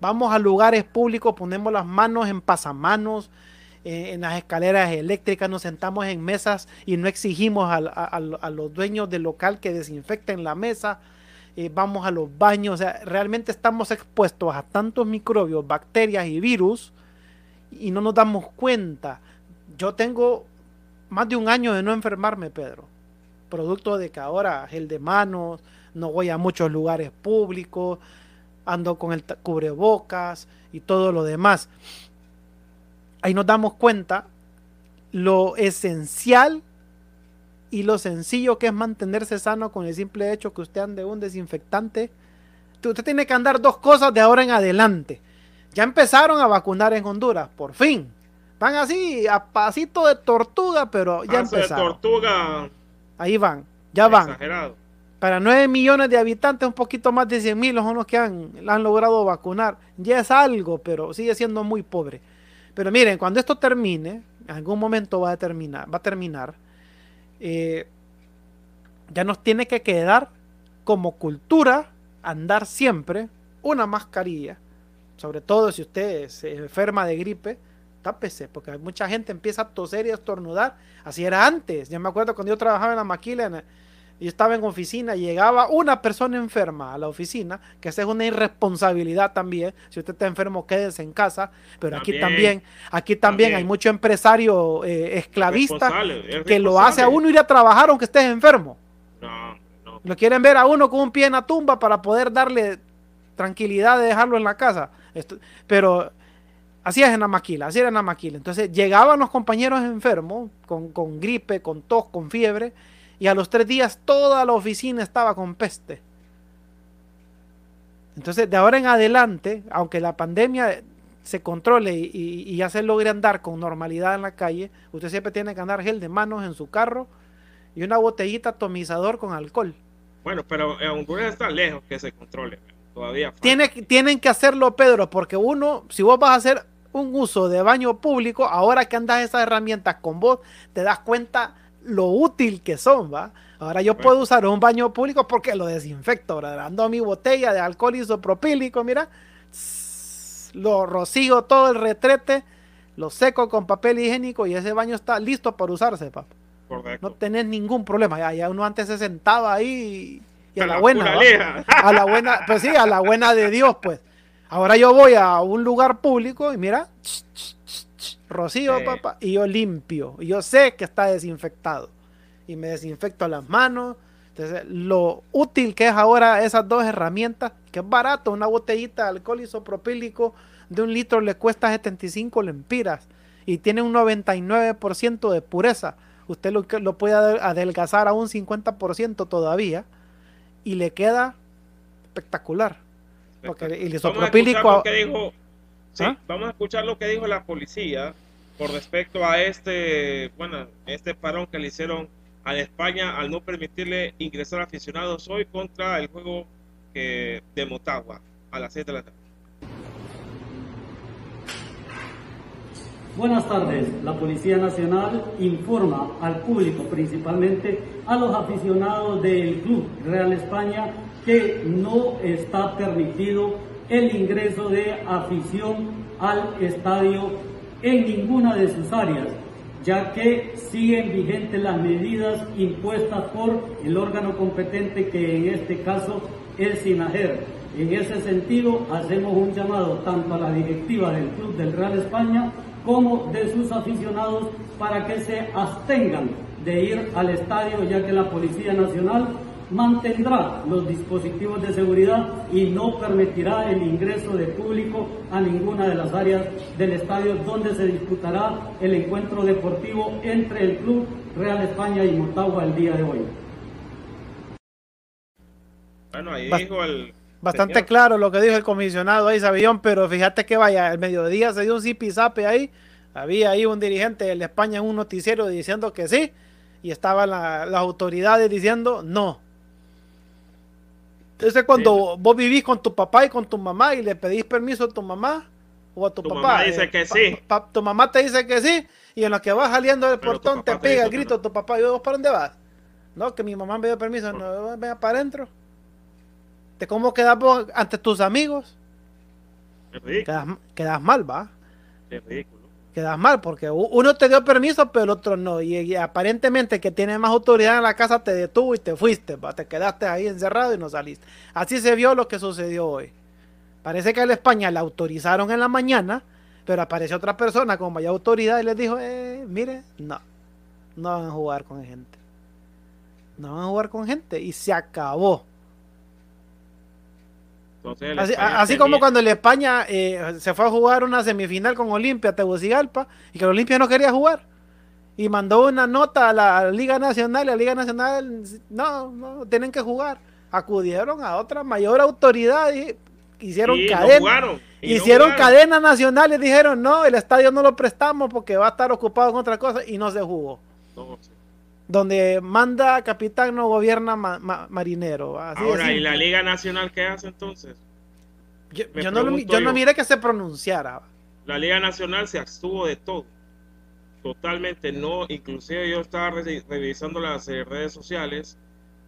Vamos a lugares públicos, ponemos las manos en pasamanos, eh, en las escaleras eléctricas, nos sentamos en mesas y no exigimos a los dueños del local que desinfecten la mesa eh, vamos a los baños, o sea, realmente estamos expuestos a tantos microbios, bacterias y virus y no nos damos cuenta. Yo tengo más de un año de no enfermarme, Pedro, producto de que ahora gel de manos, no voy a muchos lugares públicos, ando con el cubrebocas y todo lo demás. Ahí nos damos cuenta lo esencial y lo sencillo que es mantenerse sano con el simple hecho que usted ande un desinfectante. Usted tiene que andar dos cosas de ahora en adelante. Ya empezaron a vacunar en Honduras, por fin. Van así, a pasito de tortuga, pero ya empezaron. de tortuga. Ahí van, ya van. Para 9 millones de habitantes, un poquito más de 100 mil son los que han, han logrado vacunar. Ya es algo, pero sigue siendo muy pobre. Pero miren, cuando esto termine, en algún momento va a terminar, va a terminar eh, ya nos tiene que quedar como cultura andar siempre una mascarilla. Sobre todo si usted se enferma de gripe, tápese, porque mucha gente empieza a toser y a estornudar. Así era antes. Ya me acuerdo cuando yo trabajaba en la maquila, y estaba en oficina, llegaba una persona enferma a la oficina, que esa es una irresponsabilidad también. Si usted está enfermo, quédese en casa. Pero aquí también, aquí también, hay mucho empresario eh, esclavista que lo hace a uno ir a trabajar aunque estés enfermo. No, no. Lo quieren ver a uno con un pie en la tumba para poder darle tranquilidad de dejarlo en la casa. Pero así es en la maquila, así era en la maquila. Entonces llegaban los compañeros enfermos con, con gripe, con tos, con fiebre y a los tres días toda la oficina estaba con peste. Entonces, de ahora en adelante, aunque la pandemia se controle y, ya se logre andar con normalidad en la calle, usted siempre tiene que andar gel de manos en su carro y una botellita atomizador con alcohol. Bueno, pero Honduras está lejos que se controle. Todavía. Tiene, tienen que hacerlo, Pedro, porque uno, si vos vas a hacer un uso de baño público, ahora que andas esas herramientas con vos, te das cuenta lo útil que son, ¿va? Ahora yo puedo usar un baño público porque lo desinfecto, ¿verdad? Ando mi botella de alcohol isopropílico, mira, lo rocío todo el retrete, lo seco con papel higiénico y ese baño está listo para usarse, papá. No tenés ningún problema. Ya, ya, uno antes se sentaba ahí y a, la, buena. [LAUGHS] A la buena, pues sí, a la buena de Dios, pues. Ahora yo voy a un lugar público y mira, rocío, papá, y yo limpio. Y yo sé que está desinfectado. Y me desinfecto las manos. Entonces, lo útil que es ahora esas dos herramientas, que es barato, una botellita de alcohol isopropílico de un litro le cuesta 75 lempiras y tiene un 99% de pureza. Usted lo, lo puede adelgazar a un 50% todavía y le queda espectacular. Porque el isopropílico... ¿Ah? Vamos a escuchar lo que dijo la policía por respecto a este, bueno, este parón que le hicieron a España al no permitirle ingresar aficionados hoy contra el juego que, de Motagua a las 7 de la tarde. Buenas tardes. La Policía Nacional informa al público, principalmente a los aficionados del Club Real España, que no está permitido el ingreso de afición al estadio en ninguna de sus áreas, ya que siguen vigentes las medidas impuestas por el órgano competente que en este caso es SINAGER. En ese sentido, hacemos un llamado tanto a la directiva del Club del Real España como de sus aficionados para que se abstengan de ir al estadio, ya que la Policía Nacional mantendrá los dispositivos de seguridad y no permitirá el ingreso de público a ninguna de las áreas del estadio donde se disputará el encuentro deportivo entre el Club Real España y Motagua el día de hoy. Bueno, ahí dijo el... Bastante claro lo que dijo el comisionado ahí, Sabillón, pero fíjate que vaya, el mediodía se dio un zipizape ahí, había ahí un dirigente de España en un noticiero diciendo que sí, y estaban las autoridades diciendo no. Entonces cuando vos vivís con tu papá y con tu mamá y le pedís permiso a tu mamá o a tu, papá. Mamá dice eh, que sí. tu mamá te dice que sí y en lo que vas saliendo del portón te pega el grito tu papá. ¿Y vos para dónde vas? No, que mi mamá me dio permiso. No, venga para adentro. ¿De cómo quedas vos ante tus amigos? Quedas, quedas mal, va. Ridículo. Quedas mal porque uno te dio permiso pero el otro no. Y, aparentemente que tiene más autoridad en la casa te detuvo y te fuiste te quedaste ahí encerrado y no saliste. Así se vio lo que sucedió hoy. Parece que a la España la autorizaron en la mañana pero apareció otra persona con mayor autoridad y les dijo eh, mire no no van a jugar con gente. No van a jugar con gente y se acabó así, como cuando el España eh, se fue a jugar una semifinal con Olimpia, Tegucigalpa, y que el Olimpia no quería jugar. Y mandó una nota a la, Liga Nacional, y la Liga Nacional, no, no, tienen que jugar. Acudieron a otra mayor autoridad y hicieron cadena. hicieron cadena nacional y dijeron, no, el estadio no lo prestamos porque va a estar ocupado con otra cosa y no se jugó. Donde manda capitán no gobierna marinero. Ahora, ¿y la Liga Nacional qué hace entonces? Yo, no, yo, no miré que se pronunciara. La Liga Nacional se abstuvo de todo. Totalmente no. Inclusive yo estaba revisando las eh, redes sociales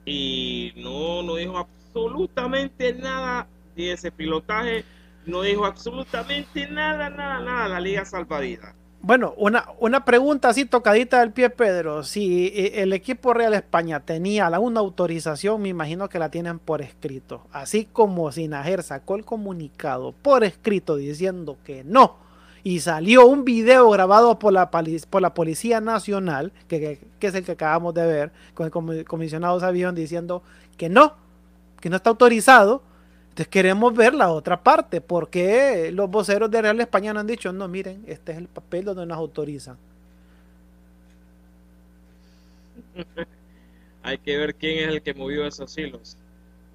y no, no dijo absolutamente nada de ese pilotaje. No dijo absolutamente nada, nada, nada. La Liga Salvavidas. Bueno, una, una pregunta así tocadita del pie, Pedro. Si eh, el equipo Real España tenía alguna autorización, me imagino que la tienen por escrito. Así como Sinajer sacó el comunicado por escrito diciendo que no. Y salió un video grabado por la, por la Policía Nacional, que, es el que acabamos de ver, con el comisionado Sabión diciendo que no, que no está autorizado entonces queremos ver la otra parte, porque los voceros de Real España no han dicho, no, miren, este es el papel donde nos autorizan. [LAUGHS] hay que ver quién es el que movió esos hilos.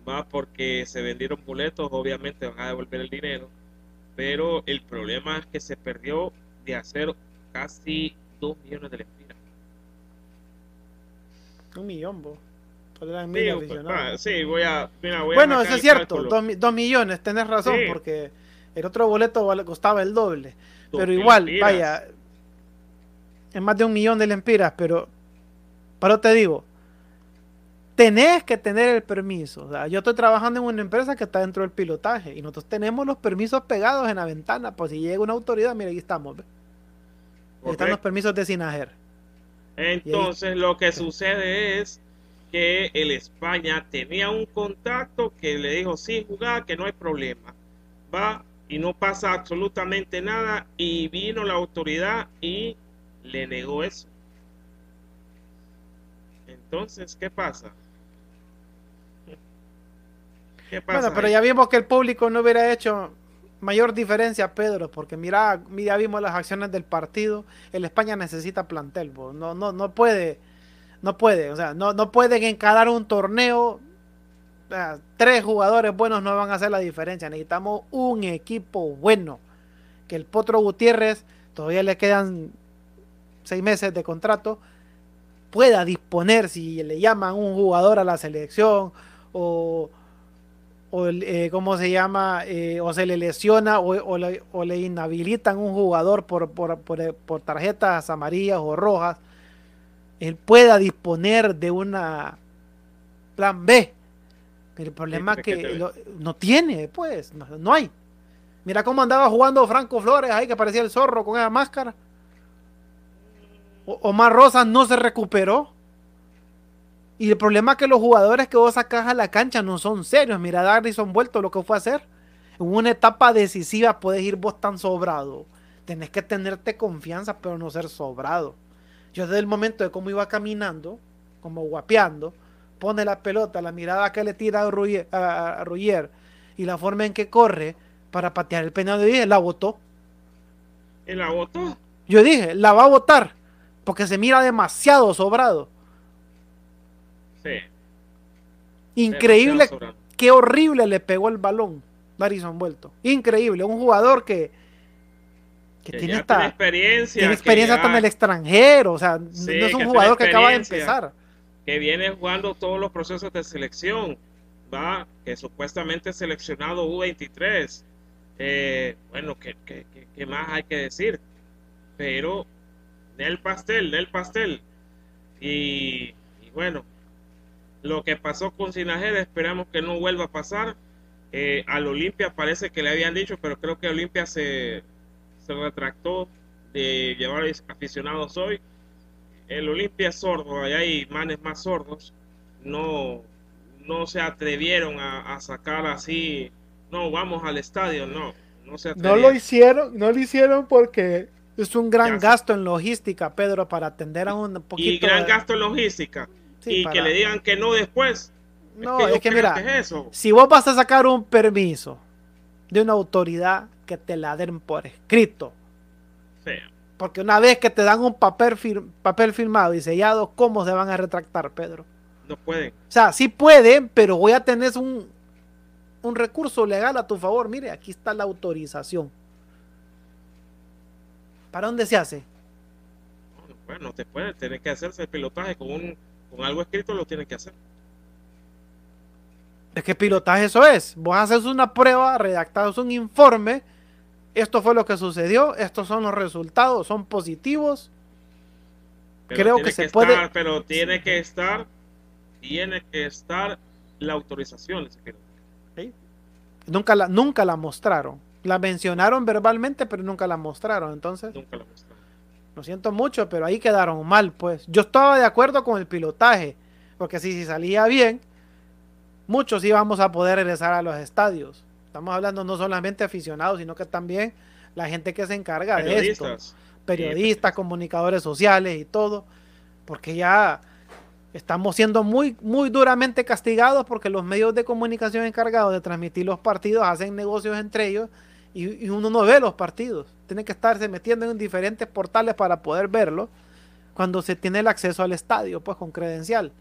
Va porque se vendieron boletos, obviamente van a devolver el dinero, pero el problema es que se perdió de hacer casi 2 millones de lempiras. Un millón, vos. Sí, pues, voy a. mira, voy a Bueno, eso es cierto, dos, mi- dos millones, tenés razón, Sí. porque el otro boleto costaba el doble. Dos Pero igual, lempiras. vaya, es más de un millón de lempiras, pero, pero te digo, tenés que tener el permiso. O sea, yo estoy trabajando en una empresa que está dentro del pilotaje y nosotros tenemos los permisos pegados en la ventana, pues si llega una autoridad, mira, aquí estamos. están los permisos de Sinajer. Entonces, lo que sucede es que el España tenía un contacto que le dijo: Sí, jugar, que no hay problema. Va y no pasa absolutamente nada. Y vino la autoridad y le negó eso. Entonces, ¿qué pasa? ¿Qué pasa? Bueno, pero ahí? ya vimos que el público no hubiera hecho mayor diferencia, Pedro, porque mira, ya vimos las acciones del partido. El España necesita plantel, bo. no, no, no puede, no puede, o sea, no, no pueden encarar un torneo. O sea, tres jugadores buenos no van a hacer la diferencia. Necesitamos un equipo bueno. Que el Potro Gutiérrez todavía le quedan seis meses de contrato. Pueda disponer si le llaman un jugador a la selección o, o eh, cómo se llama, eh, o se le lesiona o, le, o inhabilitan un jugador por, por, por tarjetas amarillas o rojas, él pueda disponer de una plan B. Pero el problema es que lo- no tiene, pues, no, no hay. Mira cómo andaba jugando Franco Flores ahí, que parecía el zorro con esa máscara. O- Omar Rosas no se recuperó. Y el problema es que los jugadores que vos sacás a la cancha no son serios. Mira, Darrison vuelto lo que fue a hacer. En una etapa decisiva puedes ir vos tan sobrado. Tenés que tenerte confianza, pero no ser sobrado. Yo desde el momento de cómo iba caminando, como guapeando, pone la pelota, la mirada que le tira a Ruyer, a- a Ruyer, y la forma en que corre para patear el penal de 10, la botó. ¿Y la votó? Yo dije, la va a votar, porque se mira demasiado sobrado. Sí. Increíble, sobrado. qué horrible le pegó el balón Darison Vuelto. Increíble, un jugador que, que Que tiene, ya esta, tiene experiencia. tiene experiencia en el extranjero, o sea, Sí, no es un jugador que acaba de empezar. que viene jugando todos los procesos de selección, va, que supuestamente es seleccionado U23. Eh, bueno, ¿qué, qué, qué- más hay que decir? Pero del pastel, del pastel. Y, y bueno, lo que pasó con Sinajera, esperamos que no vuelva a pasar. Eh, al Olimpia parece que le habían dicho, pero creo que Olimpia se, se retractó de llevar aficionados hoy el Olimpia es sordo, allá hay manes más sordos, no, no se atrevieron a, a sacar así, no, vamos al estadio, no, no se No lo hicieron, no lo hicieron porque es un gran Ya gasto en logística, Pedro, para atender a un poquito. y gran de- gasto en logística, Sí, y para- que le digan que no después. No, es que mira, es eso. si vos vas a sacar un permiso de una autoridad que te la den por escrito, Sí, porque una vez que te dan un papel, fir- papel firmado y sellado, ¿cómo se van a retractar, Pedro? no pueden. O sea, sí pueden, pero voy a tener un, un recurso legal a tu favor. Mire, aquí está la autorización. ¿Para dónde se hace? Bueno, no te pueden, tienen que hacerse el pilotaje con, un, con algo escrito, lo tienen que hacer. ¿De qué pilotaje eso es? Vos haces una prueba, redactados un informe. Esto fue lo que sucedió. Estos son los resultados. Son positivos. Pero Creo que se estar- puede- Pero tiene que estar, tiene que estar la autorización. Nunca la, nunca la mostraron. La mencionaron verbalmente, pero nunca la mostraron. Entonces, Nunca la mostraron. lo siento mucho, pero ahí quedaron mal, pues. Yo estaba de acuerdo con el pilotaje. Porque si, si salía bien, muchos íbamos a poder regresar a los estadios. Estamos hablando no solamente aficionados, sino que también la gente que se encarga de esto. Periodistas. comunicadores sociales y todo, porque ya estamos siendo muy, muy duramente castigados porque los medios de comunicación encargados de transmitir los partidos hacen negocios entre ellos y, y uno no ve los partidos. Tiene que estarse metiendo en diferentes portales para poder verlo cuando se tiene el acceso al estadio, pues con credencial.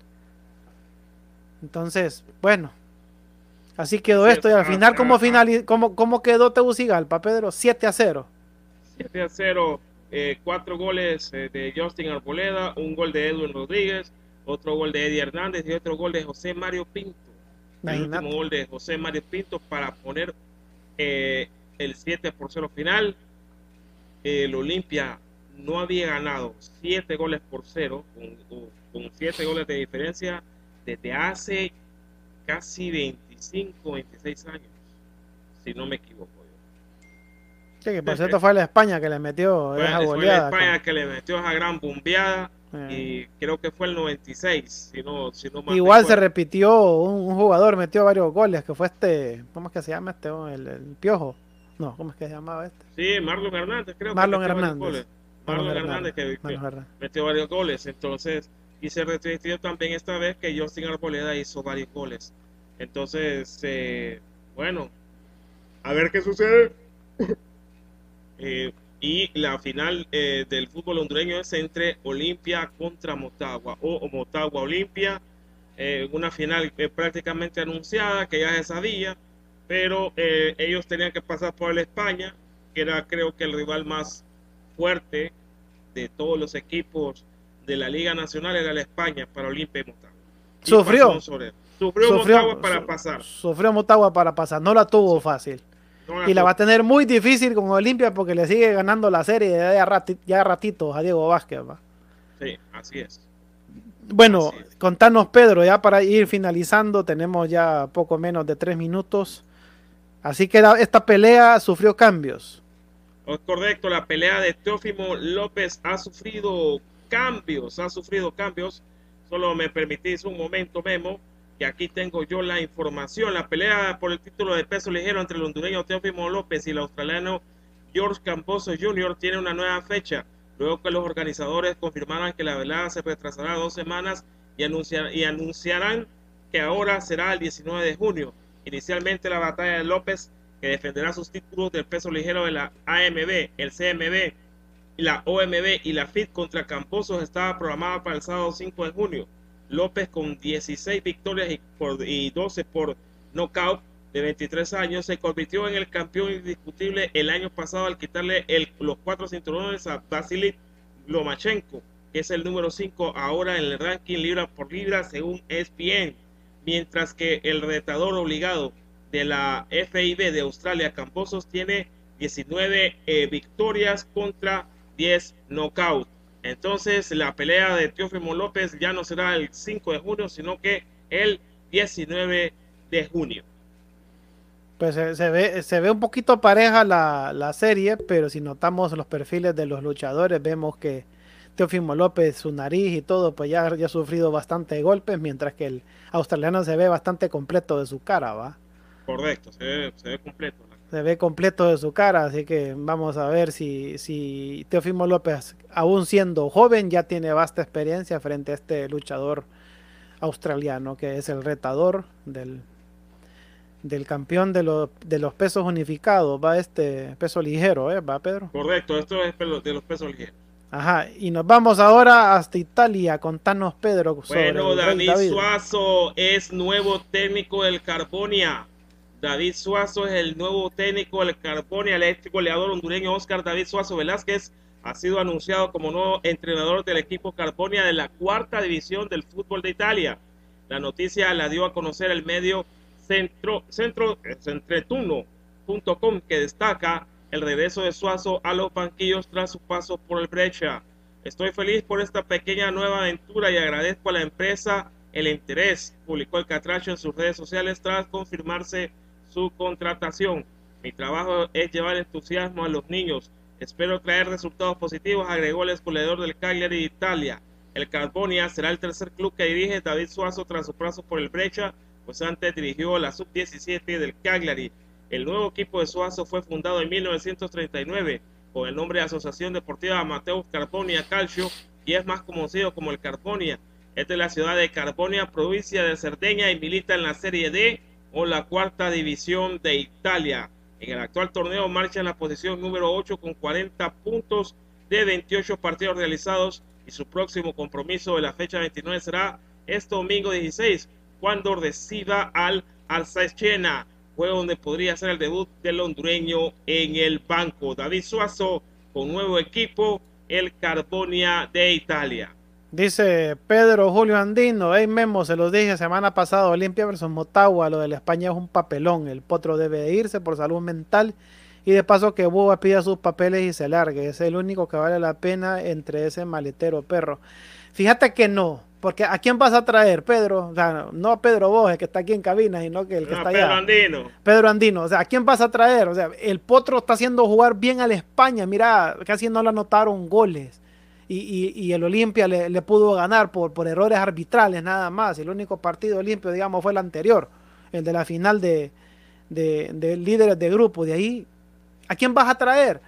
Entonces, bueno, así quedó esto. Y al final, ¿cómo, final, cómo, cómo quedó Tegucigalpa, Pedro? 7 a 0. 7 a 0, eh, cuatro goles eh, de Justin Arboleda, un gol de Edwin Rodríguez, otro gol de Eddie Hernández y otro gol de José Mario Pinto. El último gol de José Mario Pinto para poner eh, el 7 por 0 final. El Olimpia no había ganado 7 goles por 0, con 7 goles de diferencia, desde hace casi 25, 26 años, si no me equivoco. Sí, que por cierto fue la España que le metió fue, esa. Fue la España que le metió esa gran bombeada y creo que fue el 96, si no, si no Igual se repitió, un, jugador metió varios goles, que fue este, ¿cómo es que se llama este? El, el Piojo. No, ¿cómo es que se llamaba este? Sí, Marlon Hernández, creo. Marlon Hernández. Marlon, Hernández, que, metió varios goles, entonces, y se repitió también esta vez que Justin Arboleda hizo varios goles. Entonces, eh, bueno, a ver qué sucede. [COUGHS] eh, y la final eh, del fútbol hondureño es entre Olimpia contra Motagua o, Motagua Olimpia. Una final prácticamente anunciada que ya se sabía, pero ellos tenían que pasar por el España, que era creo que el rival más fuerte de todos los equipos de la Liga Nacional, era el España para Olimpia y Motagua. sufrió. Sufrió, Motagua para pasar. Sufrió Motagua para pasar, no la tuvo fácil y la va a tener muy difícil con Olimpia porque le sigue ganando la serie ya, ya ratitos a Diego Vázquez. ¿va? Sí, así es. Bueno, contanos Pedro, ya para ir finalizando, tenemos ya poco menos de tres minutos. Así que esta pelea sufrió cambios. Es correcto, la pelea de Teófimo López ha sufrido cambios, ha sufrido cambios. Solo me permitís un momento, Memo y aquí tengo yo la información. La pelea por el título de peso ligero entre el hondureño Teófimo López y el australiano George Camposo Jr. tiene una nueva fecha, luego que los organizadores confirmaran que la velada se retrasará dos semanas y, y anunciarán que ahora será el 19 de junio. Inicialmente la batalla de López, que defenderá sus títulos del peso ligero de la AMB, el CMB, la OMB y la FIT contra Camposos estaba programada para el sábado 5 de junio. López con 16 victorias y, por, 12 por nocaut de 23 años se convirtió en el campeón indiscutible el año pasado al quitarle los cuatro cinturones a Vasily Lomachenko, que es el número 5 ahora en el ranking libra por libra según ESPN, mientras que el retador obligado de la FIB de Australia, Camposos, tiene 19 eh, victorias contra 10 knockouts. Entonces la pelea de Teófimo López ya no será el 5 de junio, sino que el 19 de junio. Pues se, ve, se ve un poquito pareja la, serie, pero si notamos los perfiles de los luchadores, vemos que Teófimo López, su nariz y todo, pues ya, ya ha sufrido bastante golpes, mientras que el australiano se ve bastante completo de su cara, ¿va? Correcto, se ve, se ve completo se ve completo de su cara, así que vamos a ver si, si Teofimo López, aún siendo joven, ya tiene vasta experiencia frente a este luchador australiano, que es el retador del, del campeón de, de los pesos unificados, va este peso ligero, ¿eh? ¿Va Pedro? Correcto, esto es de los pesos ligeros. Ajá, y nos vamos ahora hasta Italia. Contanos, Pedro. Sobre bueno, David Suazo es nuevo técnico del Carbonia. David Suazo es el nuevo técnico del Carbonia, el ex goleador hondureño Oscar David Suazo Velázquez ha sido anunciado como nuevo entrenador del equipo Carbonia de la cuarta división del fútbol de Italia. La noticia la dio a conocer el medio centro, centro, centretuno.com que destaca el regreso de Suazo a los banquillos tras su paso por el Brecha. Estoy feliz por esta pequeña nueva aventura y agradezco a la empresa el interés, publicó el Catracho en sus redes sociales tras confirmarse su contratación. Mi trabajo es llevar entusiasmo a los niños. Espero traer resultados positivos, agregó el escoledor del Cagliari de Italia. El Carbonia será el tercer club que dirige David Suazo tras su paso por el Brecha, pues antes dirigió la sub-17 del Cagliari. El nuevo equipo de Suazo fue fundado en 1939 con el nombre de Asociación Deportiva Mateus Carbonia Calcio y es más conocido como el Carbonia. Es de la ciudad de Carbonia, provincia de Cerdeña y milita en la Serie D o la cuarta división de Italia. En el actual torneo marcha en la posición número 8 con 40 puntos de 28 partidos realizados y su próximo compromiso de la fecha 29 será este domingo 16 cuando reciba al Alsaciena, juego donde podría ser el debut del hondureño en el banco. David Suazo con nuevo equipo, el Carbonia de Italia. Dice Pedro Julio Andino, hey Memo, se los dije semana pasada, Olimpia versus Motagua, lo de la España es un papelón, el potro debe irse por salud mental y de paso que Boba pida sus papeles y se largue, es el único que vale la pena entre ese maletero perro. Fíjate que no, porque ¿a quién vas a traer, Pedro? O sea, no a Pedro Boje, que está aquí en cabina, sino que el que No, está Pedro allá. Andino. Pedro Andino, o sea, ¿a quién vas a traer? O sea, el Potro está haciendo jugar bien a la España, mira, casi no le anotaron goles. Y, y- el Olimpia le, pudo ganar por, por errores arbitrales nada más. El único partido limpio, digamos, fue el anterior, el de la final de, de, de líderes de grupo. De ahí, ¿a quién vas a traer?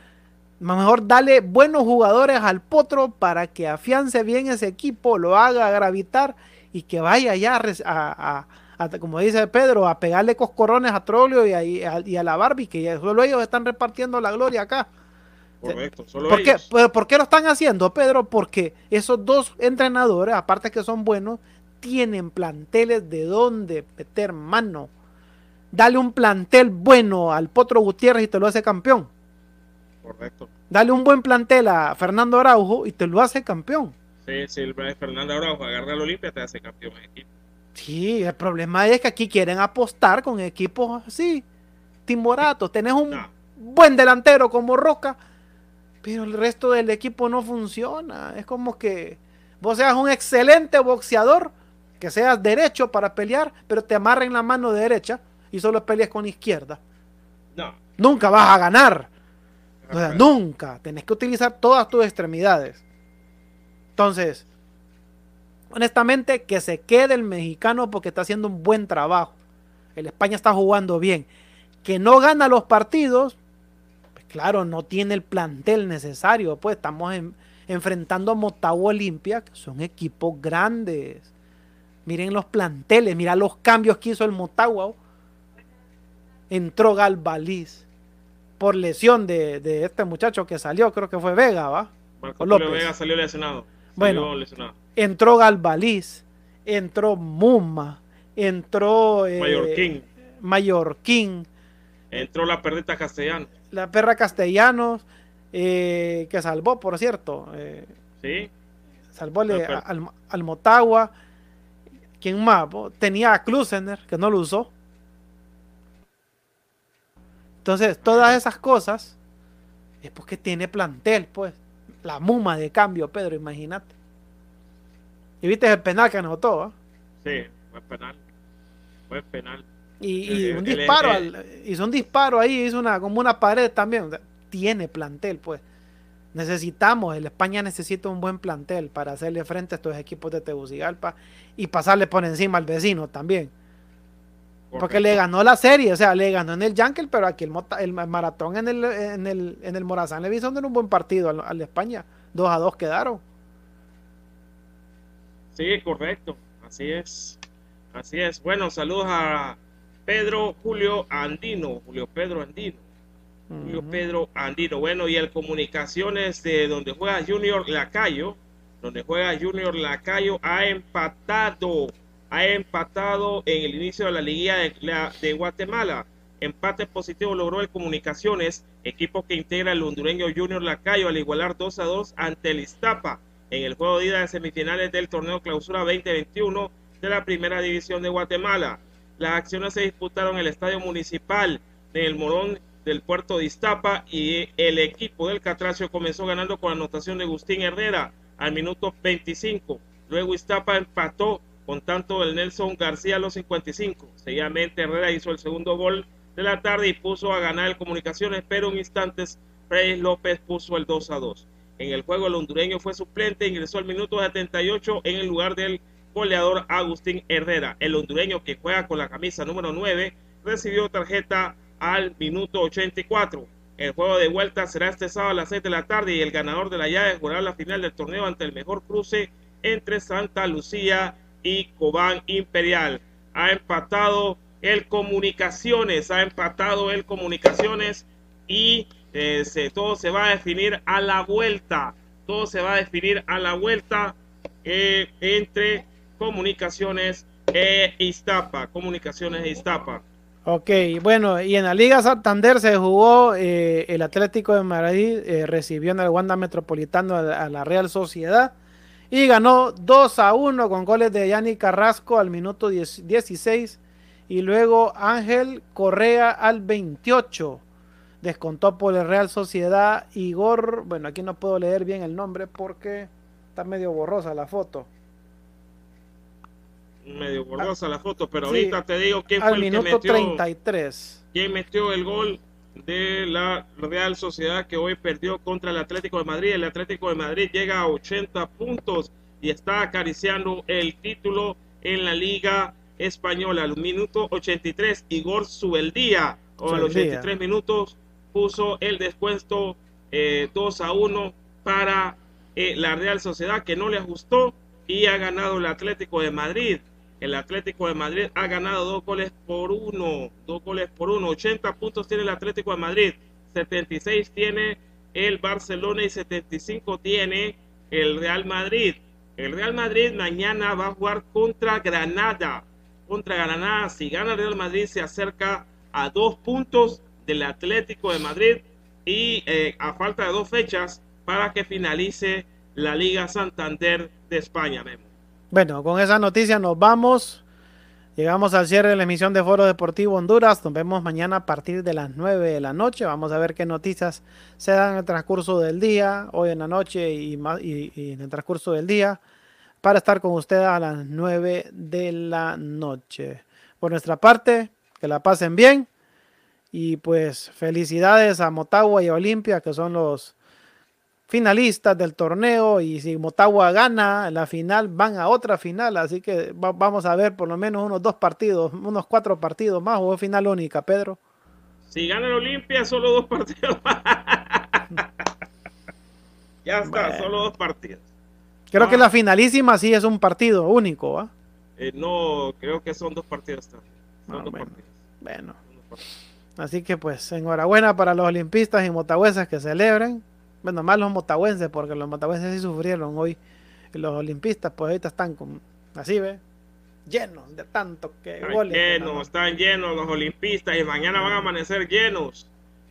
Mejor dale buenos jugadores al Potro para que afiance bien ese equipo, lo haga gravitar y que vaya ya a, a- a- como dice Pedro, a pegarle coscorrones a Troglio y a- y a la Barbie, que ya solo ellos están repartiendo la gloria acá. Correcto, solo ¿Por qué? ellos. ¿Por qué lo están haciendo, Pedro? Porque esos dos entrenadores, aparte que son buenos, tienen planteles de donde meter mano. Dale un plantel bueno al Potro Gutiérrez y te lo hace campeón. Correcto. Dale un buen plantel a Fernando Araujo y te lo hace campeón. Sí, sí, el Fernando Araujo agarra al Olimpia, te hace campeón en equipo. Sí, el problema es que aquí quieren apostar con equipos así, timoratos. Tenés un No. buen delantero como Roca, pero el resto del equipo no funciona. Es como que vos seas un excelente boxeador, que seas derecho para pelear, pero te amarren la mano derecha y solo peleas con izquierda. No. Nunca vas a ganar. O sea, nunca. Tenés que utilizar todas tus extremidades. Entonces, honestamente, que se quede el mexicano porque está haciendo un buen trabajo. El España está jugando bien. Que no gana los partidos, claro, no tiene el plantel necesario. Pues estamos en- enfrentando a Motagua Olimpia, que son equipos grandes. Miren los planteles, mira los cambios que hizo el Motagua. oh. Entró Galvaliz por lesión de, de este muchacho que salió, creo que fue Vega, ¿va? Marco López. Vega salió lesionado. Bueno. Salió lesionado. Entró Galvaliz, entró Muma, entró eh, Mallorquín. Mallorquín, Entró la perdita castellano. la perra Castellanos, eh, que salvó, por cierto, eh, Sí. salvó al, al, Motagua. ¿Quién más? Tenía a Klusener, que no lo usó. Entonces, todas esas cosas es porque tiene plantel, pues. La muma de cambio, Pedro, imagínate. Y viste el penal que anotó, ¿ah? Sí, fue penal. Fue penal. Y, y un el- disparo, el- al- hizo un disparo ahí, hizo una, como una pared también. o sea, tiene plantel, pues. Necesitamos, el España necesita un buen plantel para hacerle frente a estos equipos de Tegucigalpa y pasarle por encima al vecino también. Porque le ganó la serie, o sea, le ganó en el Yankel, pero aquí el, mota- el maratón en el, en el, en el Morazán le hizo un buen partido al, al España. 2 a 2 quedaron. Sí, correcto. Así es. Así es. Bueno, saludos a Pedro Julio Andino. Julio Pedro Andino. Julio. Pedro Andino. Bueno, y el Comunicaciones de donde juega Junior Lacayo, donde juega Junior Lacayo, ha empatado, ha empatado en el inicio de la liguilla de, la- de Guatemala. Empate positivo logró el Comunicaciones, equipo que integra el hondureño Junior Lacayo al igualar 2 a 2 ante el Iztapa en el juego de ida de semifinales del torneo Clausura 2021 de la Primera División de Guatemala. Las acciones se disputaron en el Estadio Municipal en el Morón del puerto de Iztapa y el equipo del Catracio comenzó ganando con anotación de Agustín Herrera al minuto 25. Luego Iztapa empató con tanto del Nelson García a los 55. Seguidamente Herrera hizo el segundo gol de la tarde y puso a ganar el Comunicaciones, pero en instantes Freddy López puso el 2 a 2. En el juego el hondureño fue suplente, ingresó al minuto 78 en el lugar del goleador Agustín Herrera. El hondureño que juega con la camisa número 9 recibió tarjeta al minuto 84. El juego de vuelta será este sábado a las 6 de la tarde y el ganador de la llave jugará la final del torneo ante el mejor cruce entre Santa Lucía y Cobán Imperial. Ha empatado el Comunicaciones, ha empatado el Comunicaciones y eh, se- todo se va a definir a la vuelta. Todo se va a definir a la vuelta eh, entre Comunicaciones e Iztapa, Comunicaciones e Iztapa. Ok, bueno, y en la Liga Santander se jugó eh, el Atlético de Madrid, eh, recibió en el Wanda Metropolitano a, la Real Sociedad y ganó 2 a 1 con goles de Yanni Carrasco al minuto 16 y luego Ángel Correa al 28. Descontó por el Real Sociedad Igor, bueno, aquí no puedo leer bien el nombre porque está medio borrosa la foto medio borrosa la foto, pero ahorita te digo quién fue el que metió, 33. quién metió el gol de la Real Sociedad que hoy perdió contra el Atlético de Madrid. El Atlético de Madrid llega a 80 puntos y está acariciando el título en la Liga Española. Al minuto 83, Igor Subeldía, o a los 83 minutos, puso el descuento 2 eh, a 1 para eh, la Real Sociedad, que no le ajustó y ha ganado el Atlético de Madrid. El Atlético de Madrid ha ganado dos goles por uno. Dos goles por uno. 80 puntos tiene el Atlético de Madrid. 76 tiene el Barcelona y 75 tiene el Real Madrid. El Real Madrid mañana va a jugar contra Granada. Contra Granada. Si gana el Real Madrid se acerca a dos puntos del Atlético de Madrid y eh, a falta de dos fechas para que finalice la Liga Santander de España. Memo. Bueno, con esa noticia nos vamos. Llegamos al cierre de la emisión de Foro Deportivo Honduras. Nos vemos mañana a partir de las 9 de la noche. Vamos a ver qué noticias se dan en el transcurso del día, hoy en la noche y, en el transcurso del día, para estar con ustedes a las 9 de la noche. Por nuestra parte, que la pasen bien. Y pues felicidades a Motagua y a Olimpia, que son los finalistas del torneo y si Motagua gana la final van a otra final, así que vamos a ver por lo menos unos dos partidos, unos cuatro partidos más o final única, Pedro. Si gana el Olimpia, solo dos partidos. [LAUGHS] ya está, solo dos partidos. Creo que ah. la finalísima sí es un partido único, ¿ah? Eh, no, creo que son dos partidos ah, bueno, Así que pues enhorabuena para los olimpistas y motagüeses que celebren. Bueno, más los motahuenses, porque los motahuenses sí sufrieron hoy. Y los olimpistas, pues ahorita están con, así, ¿ve? Llenos de tanto que están Llenos, están llenos los olimpistas y mañana van a amanecer llenos.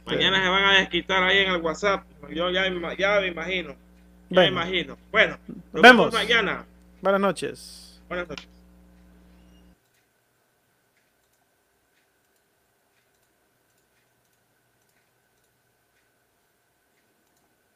Mañana se van a desquitar ahí en el WhatsApp. Yo ya, ya me imagino. Ya me imagino. Bueno, nos vemos mañana. Buenas noches. Buenas noches.